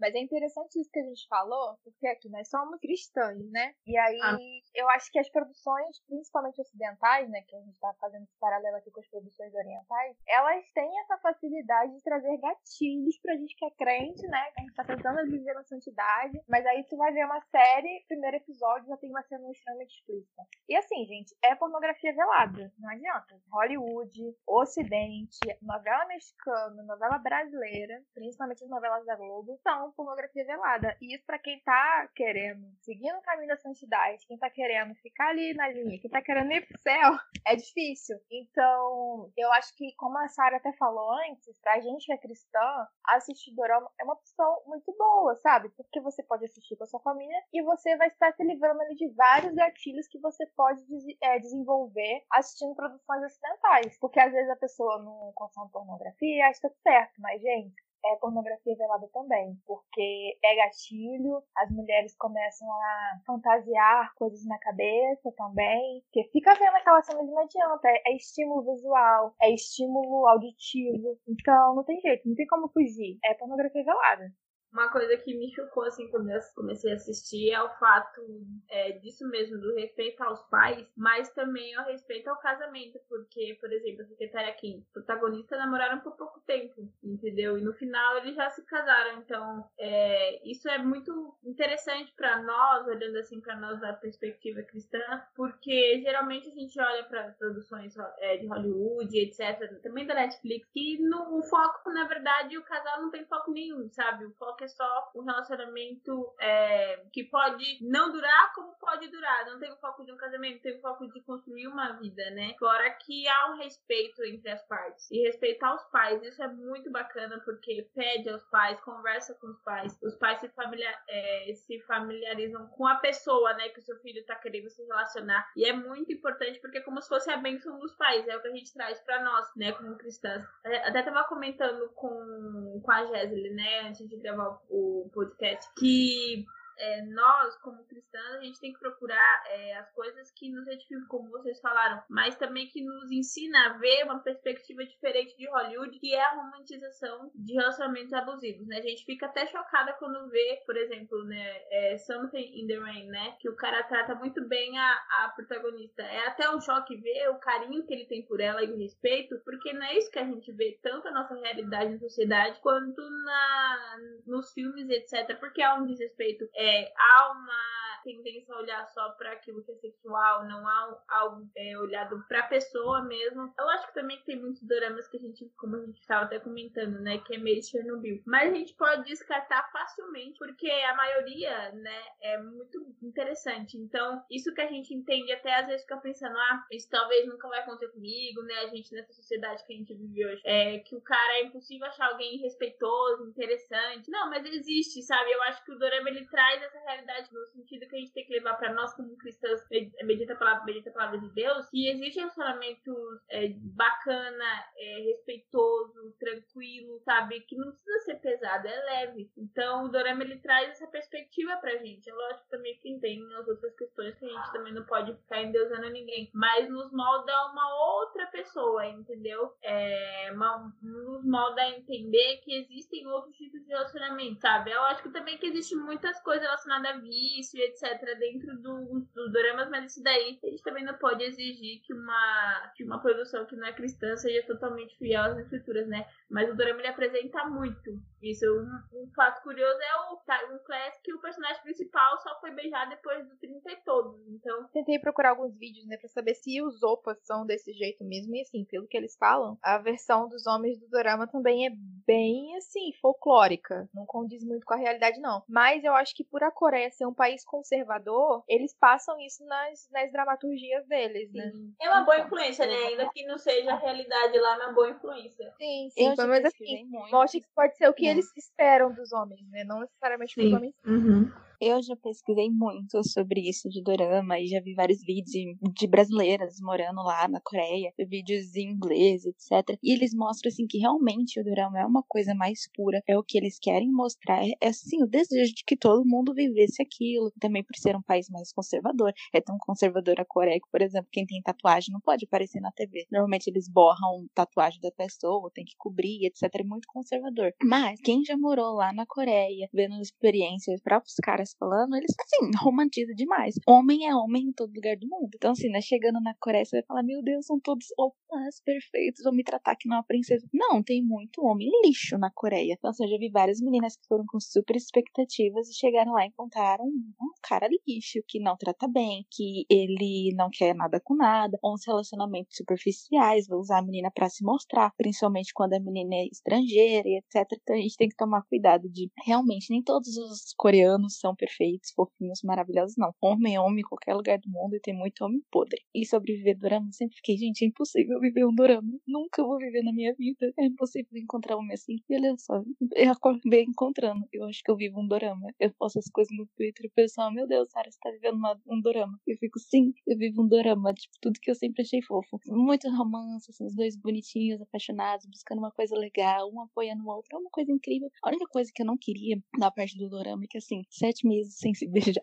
Mas é interessante isso que a gente falou, porque aqui nós somos cristãos, né? E aí Ah. eu acho que as produções, principalmente ocidentais, né? Que a gente tá fazendo esse paralelo aqui com as produções orientais, elas têm essa facilidade de trazer gatilhos pra gente que é crente, né? Que a gente tá tentando viver na santidade. Mas aí tu vai ver uma série, primeiro episódio já tem uma cena extremamente explícita. E assim, gente, é pornografia velada. Não adianta. Hollywood, Ocidente, novela mexicana, novela brasileira, principalmente as novelas da Globo, são pornografia velada. E isso pra quem tá querendo seguir no caminho da santidade, quem tá querendo ficar ali na linha, quem tá querendo ir pro céu, é difícil. Então, eu acho que, como a Sarah até falou antes, pra gente que é cristã, assistir dorama é uma opção muito boa, sabe? Porque você pode assistir com a sua família e você vai estar se livrando ali de vários gatilhos que você pode é, desenvolver assistindo produções ocidentais. Porque às vezes a pessoa não consome pornografia acha que tá certo, mas, gente, é pornografia velada também, porque é gatilho, as mulheres começam a fantasiar coisas na cabeça também, porque fica vendo aquela cena não adianta, é, é estímulo visual, é estímulo auditivo, então não tem jeito, não tem como fugir, é pornografia velada. Uma coisa que me chocou, assim, quando eu comecei a assistir é o fato é, disso mesmo, do respeito aos pais, mas também ao respeito ao casamento, porque, por exemplo, a secretária Kim, os protagonistas namoraram por pouco tempo, entendeu? E no final eles já se casaram, então é, isso é muito interessante pra nós, olhando assim pra nós da perspectiva cristã, porque geralmente a gente olha para produções é, de Hollywood, etc., também da Netflix, que no, o foco, na verdade, o casal não tem foco nenhum, sabe? O foco que é só um relacionamento é, que pode não durar como pode durar. Não tem o foco de um casamento, tem o foco de construir uma vida, né? Fora que há um respeito entre as partes. E respeitar os pais, isso é muito bacana porque pede aos pais, conversa com os pais. Os pais se, familiar, é, se familiarizam com a pessoa, né? Que o seu filho tá querendo se relacionar. E é muito importante porque é como se fosse a bênção dos pais. É o que a gente traz para nós, né? Como cristãs. É, até tava comentando com, com a Jéssica, né? Antes de gravar o podcast. Que é, nós, como cristãs, a gente tem que procurar é, as coisas que nos edificam, como vocês falaram, mas também que nos ensina a ver uma perspectiva diferente de Hollywood, que é a romantização de relacionamentos abusivos, né? A gente fica até chocada quando vê, por exemplo, né, é, Something in the Rain, né? Que o cara trata muito bem a, a protagonista. É até um choque ver o carinho que ele tem por ela e o respeito, porque não é isso que a gente vê tanto na nossa realidade na sociedade quanto na, nos filmes, etc. Porque há um desrespeito. É, é, uma tendência a olhar só para aquilo que é sexual, não há algo é, olhado para a pessoa mesmo. Eu acho que também tem muitos dramas que a gente, como a gente estava até comentando, né, que é meio Chernobyl. Mas a gente pode descartar facilmente, porque a maioria, né, é muito interessante. Então, isso que a gente entende até às vezes fica pensando, ah, isso talvez nunca vai acontecer comigo, né, a gente nessa sociedade que a gente vive hoje, é que o cara é impossível achar alguém respeitoso, interessante. Não, mas existe, sabe? Eu acho que o dorama ele traz essa realidade no sentido que a gente tem que levar para nós como cristãos, medita a palavra, medita a palavra de Deus, que existe relacionamento é, bacana, é, respeitoso, tranquilo, sabe? Que não precisa ser pesado, é leve. Então o Dorama ele traz essa perspectiva pra gente. É lógico também que tem as outras questões que a gente também não pode ficar endeusando ninguém, mas nos molda uma outra pessoa, entendeu? É, uma, nos molda a entender que existem outros tipos de relacionamento, sabe? Eu acho que também que existe muitas coisas relacionadas a vício, etc., dentro dos do dramas, mas isso daí a gente também não pode exigir que uma, que uma produção que não é cristã seja totalmente fiel às escrituras, né? Mas o drama ele apresenta muito. Isso, um, um fato curioso é o um Class que o personagem principal só foi beijar depois do 30 e todos. Então. Tentei procurar alguns vídeos, né, pra saber se os opas são desse jeito mesmo. E assim, pelo que eles falam, a versão dos homens do drama também é bem assim, folclórica. Não condiz muito com a realidade, não. Mas eu acho que por a Coreia ser um país conservador, eles passam isso nas, nas dramaturgias deles, né? Sim. É uma boa influência, né? Ainda que não seja a realidade lá, é uma boa influência. Sim, sim. Mas assim, mostra que pode ser o que. Eles esperam dos homens, né? Não necessariamente sim. os homens. Uhum. Eu já pesquisei muito sobre isso de dorama e já vi vários vídeos de brasileiras morando lá na Coreia, vídeos em inglês, etc. E eles mostram assim que realmente o dorama é uma coisa mais pura, é o que eles querem mostrar, é assim o desejo de que todo mundo vivesse aquilo, também por ser um país mais conservador. É tão conservador a Coreia que, por exemplo, quem tem tatuagem não pode aparecer na TV. Normalmente eles borram tatuagem da pessoa, tem que cobrir, etc. É muito conservador. Mas quem já morou lá na Coreia, vendo experiências, próprios caras falando, eles, assim, romantizam demais. Homem é homem em todo lugar do mundo. Então, assim, né, chegando na Coreia, você vai falar, meu Deus, são todos opas perfeitos, vão me tratar que não é uma princesa. Não, tem muito homem lixo na Coreia. Então, assim, eu já vi várias meninas que foram com super expectativas e chegaram lá e encontraram um cara lixo, que não trata bem, que ele não quer nada com nada, uns relacionamentos superficiais, vai usar a menina para se mostrar, principalmente quando a menina é estrangeira e etc. Então, a gente tem que tomar cuidado de, realmente, nem todos os coreanos são perfeitos, fofinhos, maravilhosos, não. Homem é homem em qualquer lugar do mundo e tem muito homem podre. E sobreviver dorama, sempre fiquei, gente, é impossível viver um dorama. Nunca vou viver na minha vida. É impossível encontrar homem assim. E olha só, eu acabei encontrando. Eu acho que eu vivo um dorama. Eu posto as coisas no Twitter e o pessoal, meu Deus, Sarah, você tá vivendo uma, um dorama. Eu fico, sim, eu vivo um dorama. Tipo, tudo que eu sempre achei fofo. Muito romance, assim, os dois bonitinhos, apaixonados, buscando uma coisa legal, um apoiando o outro. É uma coisa incrível. A única coisa que eu não queria da parte do dorama é que, assim, sete meses sem se beijar.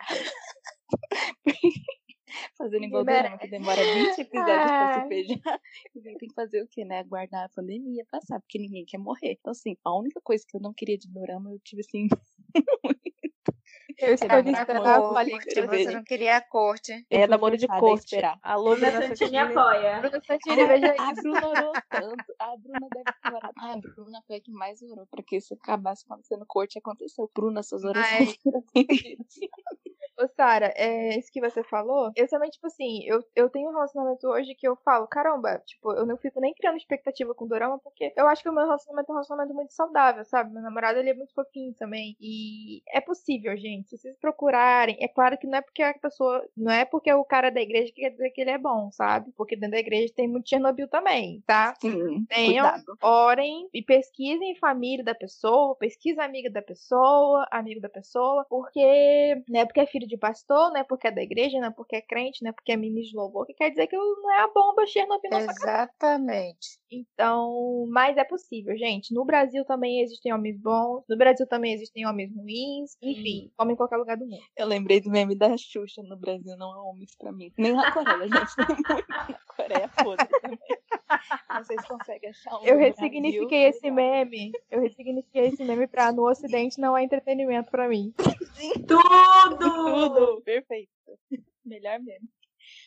Fazendo igual o Dorama, que demora 20 episódios pra se beijar. E tem que fazer o quê, né? Aguardar a pandemia passar, porque ninguém quer morrer. Então, assim, a única coisa que eu não queria de Dorama, eu tive, assim, Eu escolhi esperar a corte, você não queria a corte. É, namoro de corte. Esperar. Alô, Bruna Santini apoia. Bruna Santini, veja isso. A Bruna orou tanto. A Bruna deve ter orado. Ah, a Bruna foi a que mais orou, porque se acabasse acontecendo corte, aconteceu. Bruna, suas orações Ô, Sara, é isso que você falou. Eu também, tipo assim, eu, eu tenho um relacionamento hoje que eu falo, caramba, tipo, eu não fico nem criando expectativa com o Dorama, porque eu acho que o meu relacionamento é um relacionamento muito saudável, sabe? Meu namorado, ele é muito fofinho também. E é possível, gente. Se vocês procurarem, é claro que não é porque a pessoa. Não é porque o cara é da igreja que quer dizer que ele é bom, sabe? Porque dentro da igreja tem muito Chernobyl também, tá? Sim, Tenham, cuidado. orem e pesquisem família da pessoa, pesquisa amiga da pessoa, amigo da pessoa, porque não é porque é filho de pastor, não é porque é da igreja, não é porque é crente, não é porque é ministro de louvor, que quer dizer que não é a bomba Chernobyl na. Exatamente. Então, mas é possível, gente. No Brasil também existem homens bons, no Brasil também existem homens ruins, enfim, homem em qualquer lugar do mundo. Eu lembrei do meme da Xuxa no Brasil, não há homens pra mim. Nem na Coreia, gente. Tem muito na Coreia, foda também. Vocês conseguem achar um Eu ressignifiquei Brasil, esse meme. Eu ressignifiquei esse meme pra no ocidente não é entretenimento pra mim. Tudo! Tudo! Perfeito. Melhor meme.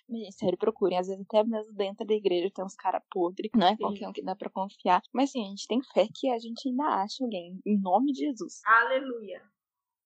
Mas, sério, procurem. Às vezes até mesmo dentro da igreja tem uns caras podres. Não é qualquer um que dá pra confiar. Mas sim, a gente tem fé que a gente ainda acha alguém. Em nome de Jesus. Aleluia.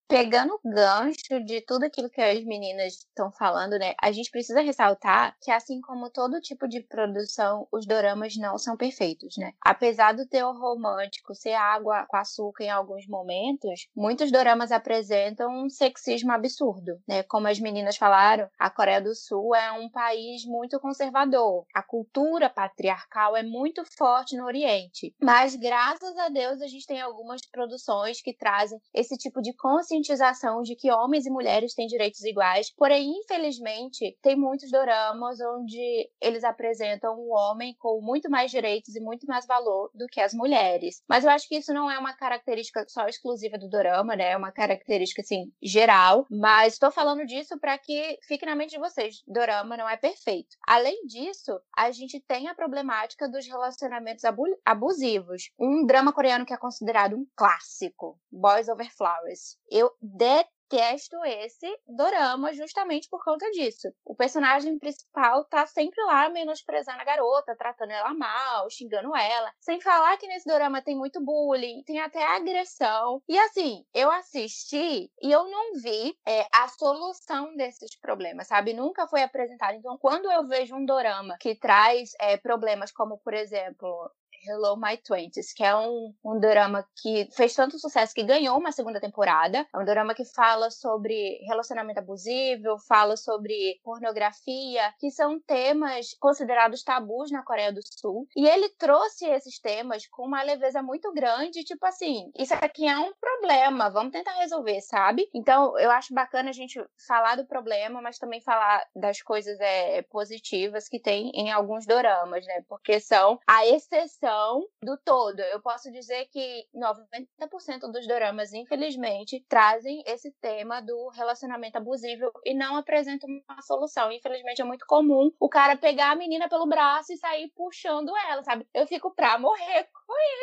Pegando o gancho de tudo aquilo que as meninas estão falando, né? A gente precisa ressaltar que, assim como todo tipo de produção, os doramas não são perfeitos, né? Apesar do teor romântico ser água com açúcar em alguns momentos, muitos doramas apresentam um sexismo absurdo, né? Como as meninas falaram, a Coreia do Sul é um país muito conservador. A cultura patriarcal é muito forte no Oriente. Mas, graças a Deus, a gente tem algumas produções que trazem esse tipo de conscientização de que homens e mulheres têm direitos iguais. Porém, infelizmente, tem muitos doramas onde eles apresentam um homem com muito mais direitos e muito mais valor do que as mulheres. Mas eu acho que isso não é uma característica só exclusiva do dorama, né? É uma característica assim geral, mas estou falando disso para que fique na mente de vocês. Dorama não é perfeito. Além disso, a gente tem a problemática dos relacionamentos abu- abusivos. Um drama coreano que é considerado um clássico, Boys Over Flowers. Eu detesto esse dorama justamente por conta disso. O personagem principal tá sempre lá menosprezando a garota, tratando ela mal, xingando ela. Sem falar que nesse dorama tem muito bullying, tem até agressão. E assim, eu assisti e eu não vi é, a solução desses problemas, sabe? Nunca foi apresentado. Então, quando eu vejo um dorama que traz é, problemas como, por exemplo, Hello My Twenties, que é um, um drama que fez tanto sucesso que ganhou uma segunda temporada. É um drama que fala sobre relacionamento abusivo, fala sobre pornografia, que são temas considerados tabus na Coreia do Sul. E ele trouxe esses temas com uma leveza muito grande, tipo assim, isso aqui é um problema, vamos tentar resolver, sabe? Então, eu acho bacana a gente falar do problema, mas também falar das coisas é, positivas que tem em alguns doramas, né? Porque são a exceção do todo. Eu posso dizer que 90% dos doramas, infelizmente, trazem esse tema do relacionamento abusivo e não apresentam uma solução. Infelizmente, é muito comum o cara pegar a menina pelo braço e sair puxando ela, sabe? Eu fico pra morrer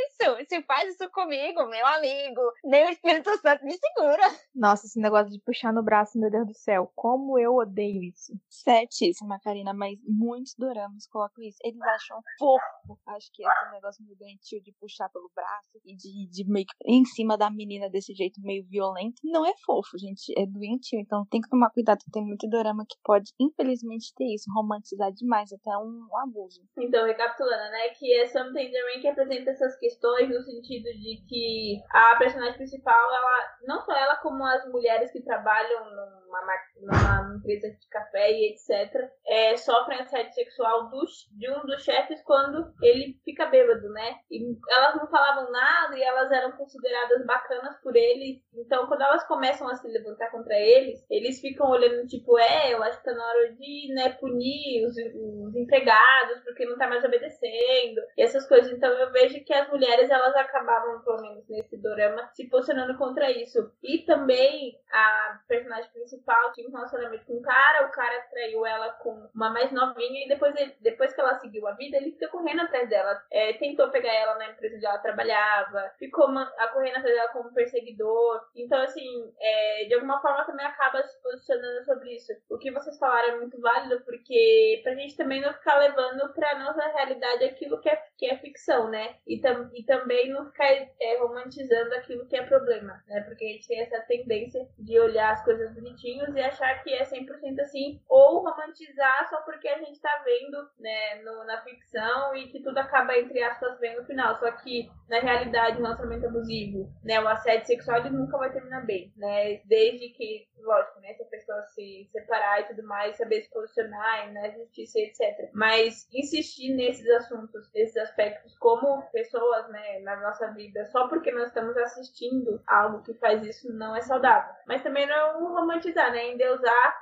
isso. Se faz isso comigo, meu amigo, nem o Espírito Santo me segura. Nossa, esse negócio de puxar no braço, meu Deus do céu, como eu odeio isso. Certíssima, Karina, mas muitos doramas colocam isso. Eles acham fofo. Acho que esse negócio meio doentio de puxar pelo braço e de, de meio que em cima da menina desse jeito meio violento. Não é fofo, gente. É doentio. Então tem que tomar cuidado. Tem muito dorama que pode, infelizmente, ter isso. Romantizar demais, até um, um abuso. Então, recapitulando, né? Que é Something the Rain que apresenta essas questões no sentido de que a personagem principal, ela, não só ela, como as mulheres que trabalham numa, ma- numa empresa de café e etc., é, sofrem assédio sexual dos, de um dos chefes quando ele fica bêbado, né? E elas não falavam nada e elas eram consideradas bacanas por eles. Então, quando elas começam a se levantar contra eles, eles ficam olhando, tipo, é, eu acho que tá na hora de né, punir os, os empregados porque não tá mais obedecendo e essas coisas. Então, eu vejo que as mulheres, elas acabavam, pelo menos nesse dorama, se posicionando contra isso. E também a personagem principal tinha um relacionamento com um cara, o cara traiu ela com uma mais novinha e depois, ele- depois que ela seguiu a vida, ele fica correndo atrás dela. É, tentou pegar ela na empresa onde ela trabalhava, ficou a correndo atrás dela como perseguidor. Então, assim, é, de alguma forma também acaba se posicionando sobre isso. O que vocês falaram é muito válido, porque pra gente também não ficar levando pra nossa realidade aquilo que é, que é ficção, né? E, tam, e também não ficar é, romantizando aquilo que é problema, né? Porque a gente tem essa tendência de olhar as coisas bonitinhos e achar que é 100% assim, ou romantizar só porque a gente tá vendo, né, no, na ficção e que tudo acaba, entre aspas, bem no final. Só que, na realidade, o relacionamento abusivo, né, o assédio sexual, ele nunca vai terminar bem, né? Desde que, lógico, né, se a pessoa se separar e tudo mais, saber se posicionar, né, justiça, etc. Mas insistir nesses assuntos, nesses aspectos, como pessoas, né, na nossa vida, só porque nós estamos assistindo algo que faz isso, não é saudável. Mas também não romantizar, né, endeusar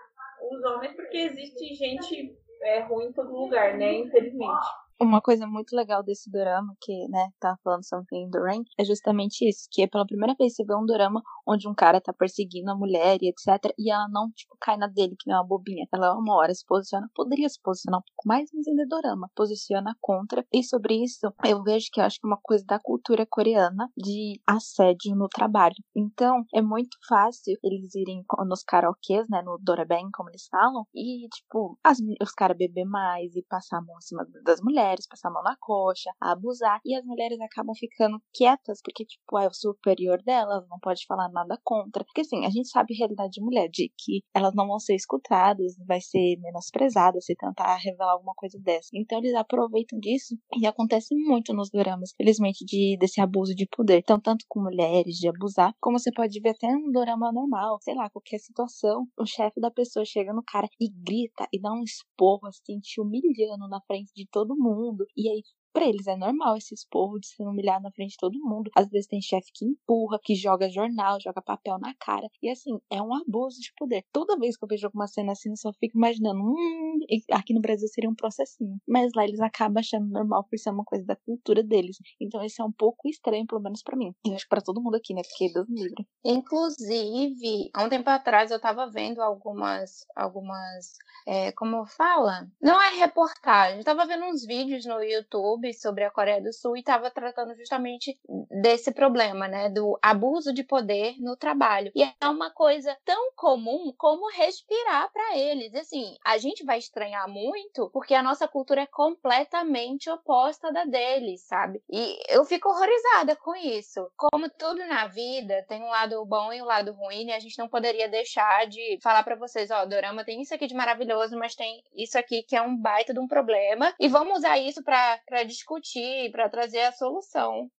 os homens, porque existe gente é, ruim em todo lugar, né, infelizmente. Uma coisa muito legal desse dorama, que, né, tá falando Something the Rain, é justamente isso, que é pela primeira vez você vê um dorama onde um cara tá perseguindo a mulher e etc, e ela não, tipo, cai na dele, que nem uma bobinha. Ela, uma hora, se posiciona, poderia se posicionar um pouco mais, mas ainda é dorama, posiciona contra. E sobre isso, eu vejo que eu acho que é uma coisa da cultura coreana de assédio no trabalho. Então, é muito fácil eles irem nos karaokês, né, no Dorabem, como eles falam, e, tipo, as, os caras beber mais e passar a mão em cima das mulheres mulheres, passar a mão na coxa, abusar, e as mulheres acabam ficando quietas, porque, tipo, é o superior delas, não pode falar nada contra. Porque, assim, a gente sabe a realidade de mulher, de que elas não vão ser escutadas, vai ser menosprezadas se tentar revelar alguma coisa dessa. Então, eles aproveitam disso, e acontece muito nos dramas, felizmente, de, desse abuso de poder. Então, tanto com mulheres, de abusar, como você pode ver até um drama normal, sei lá, qualquer situação, o chefe da pessoa chega no cara e grita e dá um esporro, assim, te humilhando na frente de todo mundo mundo. E aí Pra eles é normal esse esporro de ser humilhado na frente de todo mundo. Às vezes tem chefe que empurra, que joga jornal, joga papel na cara. E assim, é um abuso de poder. Toda vez que eu vejo alguma cena assim, eu só fico imaginando, hum, aqui no Brasil seria um processinho. Mas lá eles acabam achando normal por ser uma coisa da cultura deles. Então esse é um pouco estranho, pelo menos para mim. E acho que pra todo mundo aqui, né? Porque Deus me livre. Inclusive, há um tempo atrás eu tava vendo algumas, algumas, é, como fala? Não é reportagem, eu tava vendo uns vídeos no YouTube YouTube sobre a Coreia do Sul e estava tratando justamente desse problema, né, do abuso de poder no trabalho. E é uma coisa tão comum como respirar para eles. Assim, a gente vai estranhar muito porque a nossa cultura é completamente oposta da deles, sabe? E eu fico horrorizada com isso. Como tudo na vida tem um lado bom e um lado ruim, e a gente não poderia deixar de falar para vocês, ó, Dorama tem isso aqui de maravilhoso, mas tem isso aqui que é um baita de um problema, e vamos usar isso para discutir, para trazer a solução.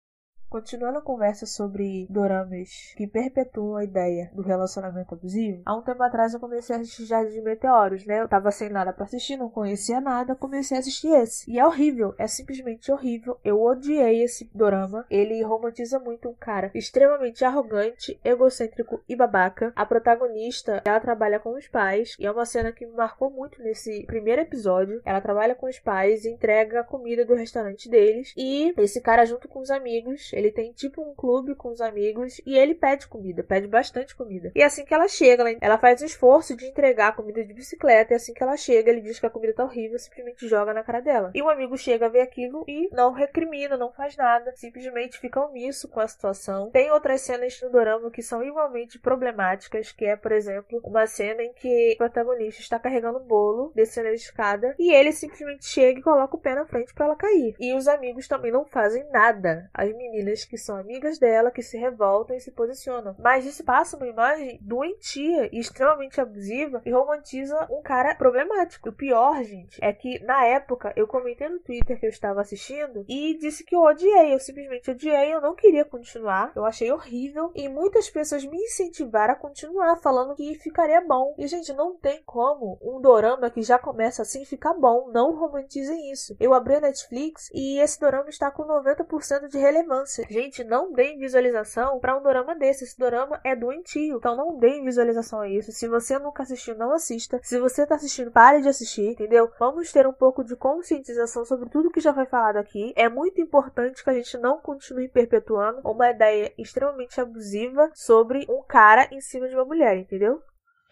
Continuando a conversa sobre doramas que perpetuam a ideia do relacionamento abusivo, há um tempo atrás eu comecei a assistir Jardim de Meteoros, né? Eu tava sem nada para assistir, não conhecia nada, comecei a assistir esse. E é horrível, é simplesmente horrível. Eu odiei esse dorama. Ele romantiza muito um cara extremamente arrogante, egocêntrico e babaca. A protagonista, ela trabalha com os pais, e é uma cena que me marcou muito nesse primeiro episódio. Ela trabalha com os pais e entrega a comida do restaurante deles, e esse cara junto com os amigos ele tem tipo um clube com os amigos e ele pede comida, pede bastante comida. E assim que ela chega, ela faz um esforço de entregar a comida de bicicleta. E assim que ela chega, ele diz que a comida tá horrível, simplesmente joga na cara dela. E um amigo chega a ver aquilo e não recrimina, não faz nada, simplesmente fica omisso com a situação. Tem outras cenas no dorama que são igualmente problemáticas, que é, por exemplo, uma cena em que o protagonista está carregando um bolo, descendo a escada, e ele simplesmente chega e coloca o pé na frente para ela cair. E os amigos também não fazem nada. As meninas meninas que são amigas dela, que se revoltam e se posicionam. Mas isso passa uma imagem doentia e extremamente abusiva e romantiza um cara problemático. O pior, gente, é que na época eu comentei no Twitter que eu estava assistindo e disse que eu odiei. Eu simplesmente odiei, eu não queria continuar. Eu achei horrível e muitas pessoas me incentivaram a continuar, falando que ficaria bom. E, gente, não tem como um dorama que já começa assim ficar bom. Não romantizem isso. Eu abri a Netflix e esse dorama está com 90% de relevância. Gente, não deem visualização para um dorama desse. Esse dorama é doentio. Então não deem visualização a isso. Se você nunca assistiu, não assista. Se você tá assistindo, pare de assistir, entendeu? Vamos ter um pouco de conscientização sobre tudo que já foi falado aqui. É muito importante que a gente não continue perpetuando uma ideia extremamente abusiva sobre um cara em cima de uma mulher, entendeu?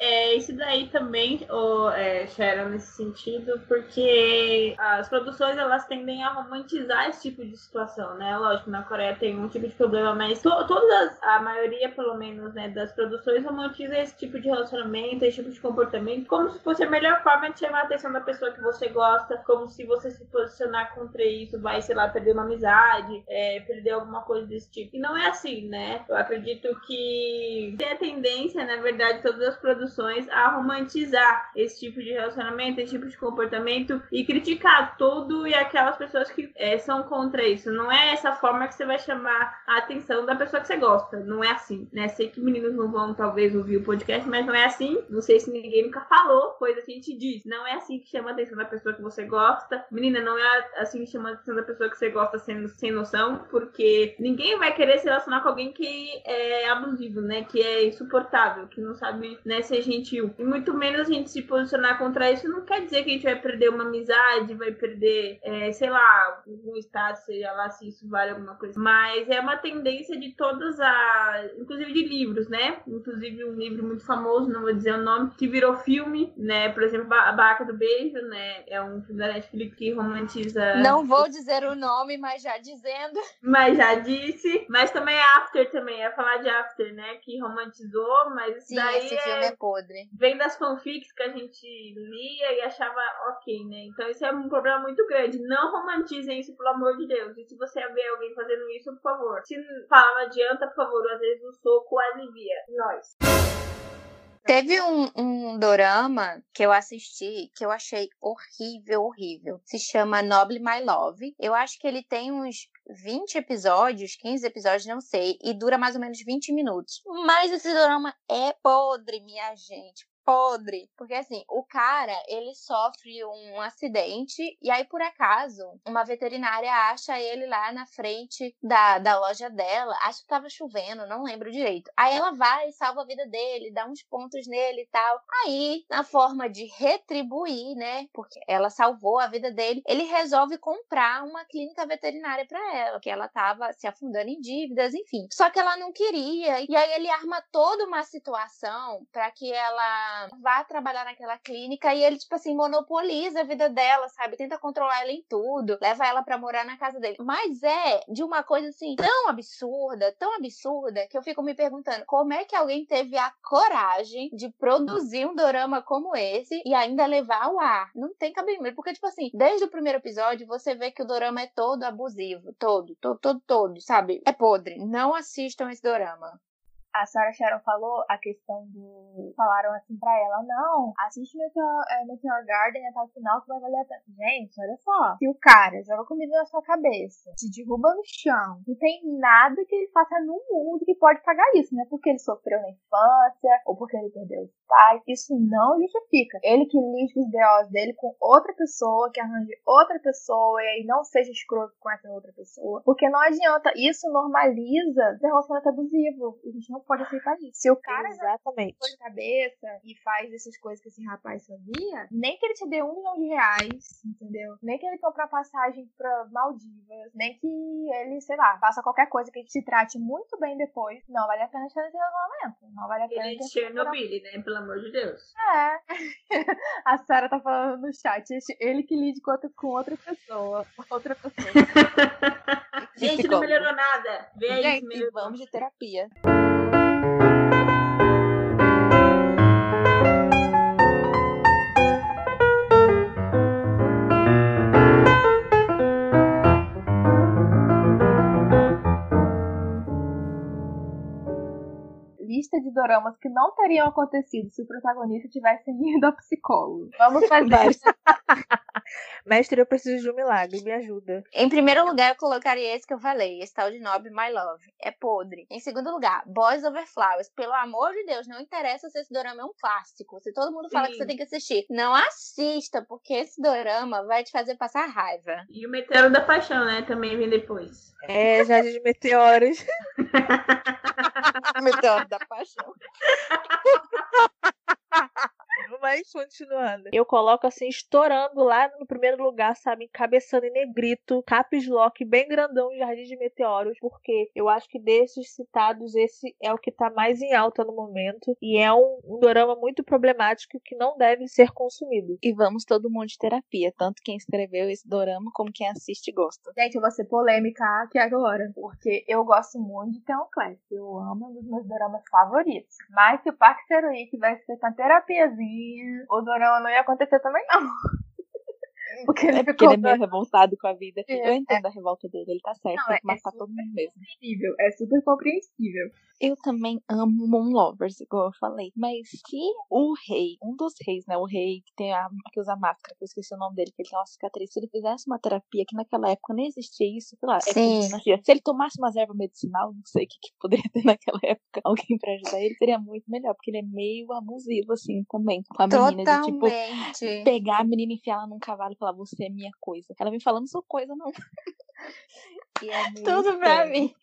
É, isso daí também, ou, é, Sharon, nesse sentido, porque as produções elas tendem a romantizar esse tipo de situação, né? Lógico, na Coreia tem um tipo de problema, mas to todas, a maioria, pelo menos, né, das produções romantiza esse tipo de relacionamento, esse tipo de comportamento, como se fosse a melhor forma de chamar a atenção da pessoa que você gosta, como se você se posicionar contra isso vai, sei lá, perder uma amizade, é, perder alguma coisa desse tipo. E não é assim, né? Eu acredito que tem a tendência, na verdade, todas as produções a romantizar esse tipo de relacionamento, esse tipo de comportamento e criticar todo e aquelas pessoas que é, são contra isso. Não é essa forma que você vai chamar a atenção da pessoa que você gosta. Não é assim, né? Sei que meninos não vão talvez ouvir o podcast, mas não é assim. Não sei se ninguém nunca falou, coisa que a gente diz. Não é assim que chama a atenção da pessoa que você gosta. Menina, não é assim que chama a atenção da pessoa que você gosta sendo sem noção, porque ninguém vai querer se relacionar com alguém que é abusivo, né? Que é insuportável, que não sabe né, ser gentil. E muito menos a gente se posicionar contra isso não quer dizer que a gente vai perder uma amizade, vai perder, é, sei lá, algum status, seja lá se isso vale alguma coisa. Mas é uma tendência de todas as. Inclusive de livros, né? Inclusive um livro muito famoso, não vou dizer o nome, que virou filme, né? Por exemplo, A Barca do Beijo, né? É um filme da Netflix que romantiza. Não vou dizer o nome, mas já dizendo. Mas já disse. Mas também é After também, é falar de After, né? Que romantizou, mas isso Sim, daí esse é... filme é podre. vem das fanfics que a gente lia e achava ok, né? Então isso é um problema muito grande. Não romantizem isso, pelo amor de Deus. E se você vê alguém fazendo isso, por favor. Se falar não adianta, por favor, às vezes o soco alivia. Nós. Teve um, um dorama que eu assisti que eu achei horrível, horrível. Se chama Noble My Love. Eu acho que ele tem uns 20 episódios, 15 episódios, não sei, e dura mais ou menos 20 minutos. Mas esse dorama é podre, minha gente. Podre. Porque assim, o cara, ele sofre um acidente e aí, por acaso, uma veterinária acha ele lá na frente da, da loja dela. Acho que tava chovendo, não lembro direito. Aí ela vai salva a vida dele, dá uns pontos nele e tal. Aí, na forma de retribuir, né? Porque ela salvou a vida dele, ele resolve comprar uma clínica veterinária para ela, que ela tava se afundando em dívidas, enfim. Só que ela não queria. E aí ele arma toda uma situação para que ela vá trabalhar naquela clínica e ele, tipo assim, monopoliza a vida dela, sabe? Tenta controlar ela em tudo, leva ela pra morar na casa dele. Mas é de uma coisa assim, tão absurda, tão absurda, que eu fico me perguntando como é que alguém teve a coragem de produzir um dorama como esse e ainda levar ao ar. Não tem cabimento. Porque, tipo assim, desde o primeiro episódio você vê que o dorama é todo abusivo. Todo, todo, todo, todo, sabe? É podre. Não assistam esse dorama a Sarah Sharon falou a questão do. Falaram assim pra ela: não, assiste Meteor, é, Meteor Garden até o final que vai valer a pena. Gente, olha só. Se o cara joga comida na sua cabeça, te derruba no chão, não tem nada que ele faça no mundo que pode pagar isso, né? Porque ele sofreu na infância, ou porque ele perdeu os pais. Isso não justifica. Ele que lide os BOs dele com outra pessoa, que arranje outra pessoa, e aí não seja escroto com essa outra pessoa. Porque não adianta. Isso normaliza relacionamento abusivo. A gente não pode aceitar isso. Se o cara já Exatamente. põe na cabeça e faz essas coisas que esse rapaz fazia, nem que ele te dê um milhão de reais, entendeu? Nem que ele comprar passagem pra Maldivas, nem que ele, sei lá, faça qualquer coisa que te trate muito bem depois, não vale a pena estar nesse relacionamento. Não vale a pena Ele é Chernobyl, né? Pelo amor de Deus. É. A Sarah tá falando no chat, ele que lide com outra, com outra pessoa. Outra pessoa. Gente, não melhorou nada. Vê se Gente, vamos de terapia. Lista de doramas que não teriam acontecido se o protagonista tivesse ido ao psicólogo. Vamos fazer. Mestre. Mestre, eu preciso de um milagre, me ajuda. Em primeiro lugar, eu colocaria esse que eu falei, esse tal de Nob My Love. É podre. Em segundo lugar, Boys Over Flowers. Pelo amor de Deus, não interessa se esse dorama é um clássico. Se todo mundo fala Sim. que você tem que assistir, não assista, porque esse dorama vai te fazer passar raiva. E o Meteoro da Paixão, né? Também vem depois. É, Jardim de Meteoros. Meteoro da paixão. Mas continuando. Eu coloco assim, estourando lá no primeiro lugar, sabe? Encabeçando em negrito, caps lock bem grandão, Jardim de Meteoros, porque eu acho que desses citados, esse é o que tá mais em alta no momento. E é um, um dorama muito problemático que não deve ser consumido. E vamos todo mundo de terapia, tanto quem escreveu esse dorama como quem assiste gosta. Gente, eu vou ser polêmica aqui agora, porque eu gosto muito de Theon Class. Eu amo um dos meus doramas favoritos. Mas se o Park Seruí tivesse feito uma terapiazinha, o dorama não ia acontecer também não. Porque ele, é porque ele é meio revoltado com a vida. É, eu entendo é. a revolta dele, ele tá certo, não, tem que é matar todo mundo mesmo. É super compreensível. Eu também amo Moon Lovers, igual eu falei. Mas se o rei, um dos reis, né? O rei que tem a, que usa máscara, que eu esqueci o nome dele, que ele tem uma cicatriz, se ele fizesse uma terapia que naquela época nem existia isso, sei lá, Sim. É se ele tomasse umas ervas medicinal, não sei o que, que poderia ter naquela época, alguém pra ajudar ele, seria muito melhor, porque ele é meio abusivo, assim, também, com a menina. Totalmente. De, tipo, pegar a menina e enfiar ela num cavalo e falar, você é minha coisa. Ela vem falando, sou coisa, não. É Tudo pra mim.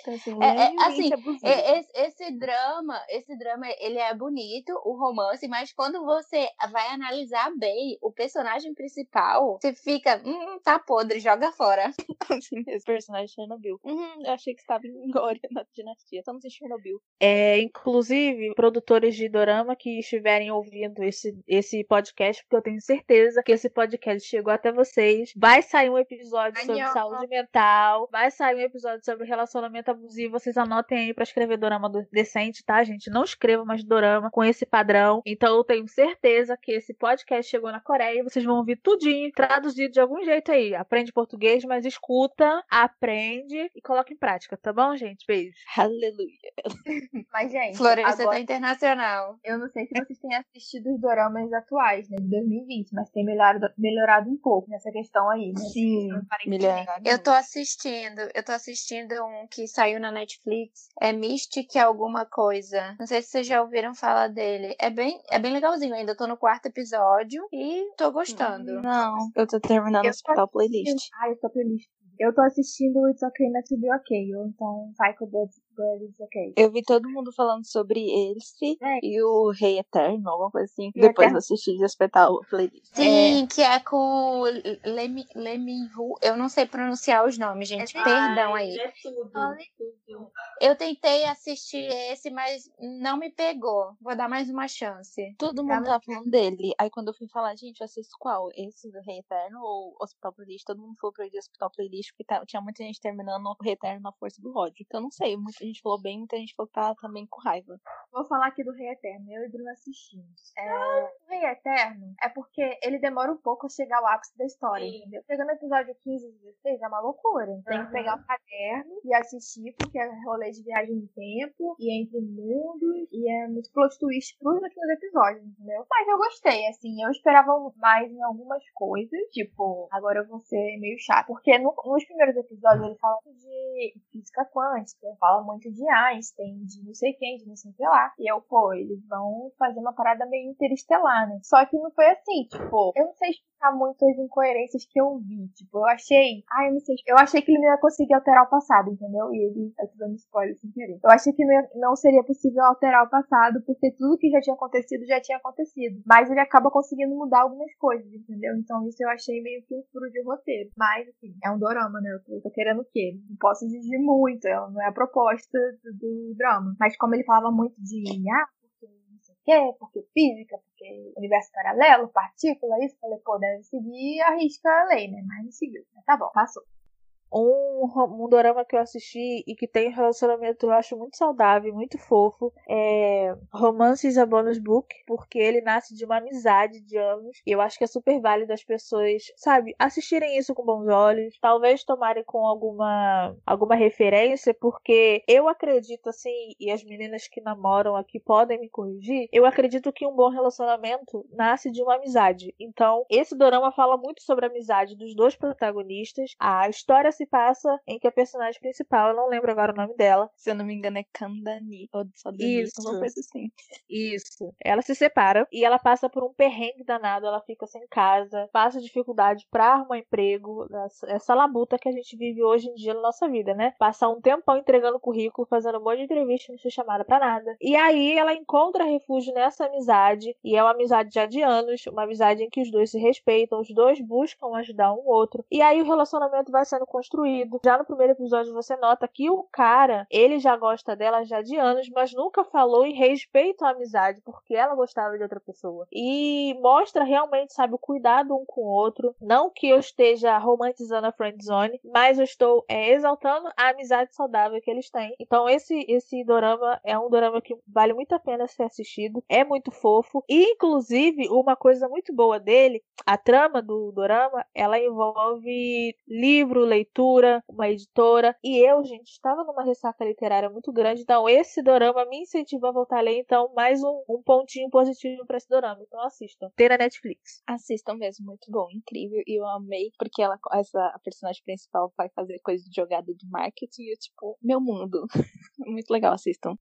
Então, assim, é, é, assim esse, esse, drama, esse drama, ele é bonito, o romance, mas quando você vai analisar bem o personagem principal, você fica, hum, tá podre, joga fora. assim mesmo, personagem Chernobyl. Uhum, eu achei que estava em Glória na dinastia. Estamos em Chernobyl. É, inclusive, produtores de dorama que estiverem ouvindo esse, esse podcast, porque eu tenho certeza que esse podcast chegou até vocês. Vai sair um episódio sobre saúde mental Vai sair um episódio sobre relacionamento abusivo. Vocês anotem aí pra escrever dorama decente, tá, gente? Não escrevam mais dorama com esse padrão. Então eu tenho certeza que esse podcast chegou na Coreia e vocês vão ouvir tudinho traduzido de algum jeito aí. Aprende português, mas escuta, aprende e coloca em prática, tá bom, gente? Beijo. Aleluia. mas, gente. Florescer agora... tá internacional. Eu não sei se vocês têm assistido os doramas atuais, né? De 2020, mas tem melhorado, melhorado um pouco nessa questão aí, né? Sim. Eu tô assistindo assistindo. Eu tô assistindo um que saiu na Netflix. É Mystic alguma coisa. Não sei se vocês já ouviram falar dele. É bem, é bem legalzinho ainda. Eu tô no quarto episódio e tô gostando. Não, eu tô terminando o hospital playlist. Ah, eu tô playlist. Eu tô assistindo It's Okay Not To Be Okay, ou então Psycho Buds ok. Eu vi todo mundo falando sobre esse é. e o Rei Eterno, alguma coisa assim. E Depois eu assisti de espetar o playlist. Sim, é... que é com Lemi, Lemi Hu. Eu não sei pronunciar os nomes, gente. É Perdão aí. É tudo. Eu tentei assistir esse, mas não me pegou. Vou dar mais uma chance. Todo mundo tá falando dele. Aí quando eu fui falar, gente, eu assisto qual? Esse do Rei Eterno ou Hospital Playlist? Todo mundo falou pra ir de Hospital Playlist, porque tá, tinha muita gente terminando o Rei Eterno na força do ódio. Então não sei, muita gente falou bem, muita gente falou que tá também com raiva. Vou falar aqui do Rei Eterno. Eu e Bruno assistimos. É, o Rei Eterno é porque ele demora um pouco a chegar ao ápice da história, Sim. entendeu? Chegando no episódio 15 e 16 é uma loucura. Tem uhum. que pegar o caderno e assistir, porque é rolê de viagem no tempo e entre mundos e é muito plot twist pros últimos episódios, entendeu? Mas eu gostei, assim. Eu esperava mais em algumas coisas. Tipo, agora eu vou ser meio chato. Porque no, nos primeiros episódios ele fala de física quântica, fala muito de Einstein, de não sei quem, de não sei o que lá. E eu, pô, eles vão fazer uma parada meio interestelar, né? Só que não foi assim, tipo, eu não sei explicar muito as incoerências que eu vi. Tipo, eu achei. Ai, eu não sei. Eu achei que ele não ia conseguir alterar o passado, entendeu? E ele. Eu tô dando spoiler sem querer. Eu achei que não, ia, não seria possível alterar o passado, porque tudo que já tinha acontecido já tinha acontecido. Mas ele acaba conseguindo mudar algumas coisas, entendeu? Então isso eu achei meio que um furo de roteiro. Mas, assim, é um dorama, né? Eu tô querendo o quê? Não posso exigir muito. Não é a proposta do, do drama. Mas como ele falava muito de ah, porque não sei o quê, porque física, porque universo paralelo, partícula, isso, falei, pô, deve seguir a risca a lei, né? Mas não seguiu. Mas tá bom, passou. Um, um dorama que eu assisti e que tem um relacionamento eu acho muito saudável, muito fofo, é Romances a Bonus Book, porque ele nasce de uma amizade de anos. E eu acho que é super válido as pessoas, sabe, assistirem isso com bons olhos, talvez tomarem com alguma, alguma referência, porque eu acredito assim, e as meninas que namoram aqui podem me corrigir, eu acredito que um bom relacionamento nasce de uma amizade. Então, esse dorama fala muito sobre a amizade dos dois protagonistas. A história se passa em que a personagem principal, eu não lembro agora o nome dela. Se eu não me engano, é Kandani. Ou só Dani, Isso. alguma coisa assim. Isso. Ela se separa e ela passa por um perrengue danado, ela fica sem casa, passa dificuldade pra arrumar emprego, essa- essa labuta que a gente vive hoje em dia na nossa vida, né? Passar um tempão entregando currículo, fazendo um monte de entrevista, não ser chamada pra nada. E aí ela encontra refúgio nessa amizade, e é uma amizade já de anos, uma amizade em que os dois se respeitam, os dois buscam ajudar um outro. E aí o relacionamento vai sendo construído. Já no primeiro episódio você nota que o cara, ele já gosta dela já de anos, mas nunca falou em respeito à amizade, porque ela gostava de outra pessoa. E mostra realmente, sabe, o cuidado um com o outro. Não que eu esteja romantizando a friend zone, mas eu estou é, exaltando a amizade saudável que eles têm. Então esse esse dorama é um dorama que vale muito a pena ser assistido. É muito fofo. E, inclusive, uma coisa muito boa dele, a trama do dorama, ela envolve livro, leitura, uma editora. E eu, gente, estava numa ressaca literária muito grande. Então, esse dorama me incentiva a voltar a ler. Então, mais um, um pontinho positivo para esse dorama. Então, assistam. Tem na Netflix. Assistam mesmo, muito bom, incrível. E eu amei, porque ela, essa a personagem principal vai fazer coisa de jogada de marketing e eu, tipo, meu mundo. muito legal, assistam.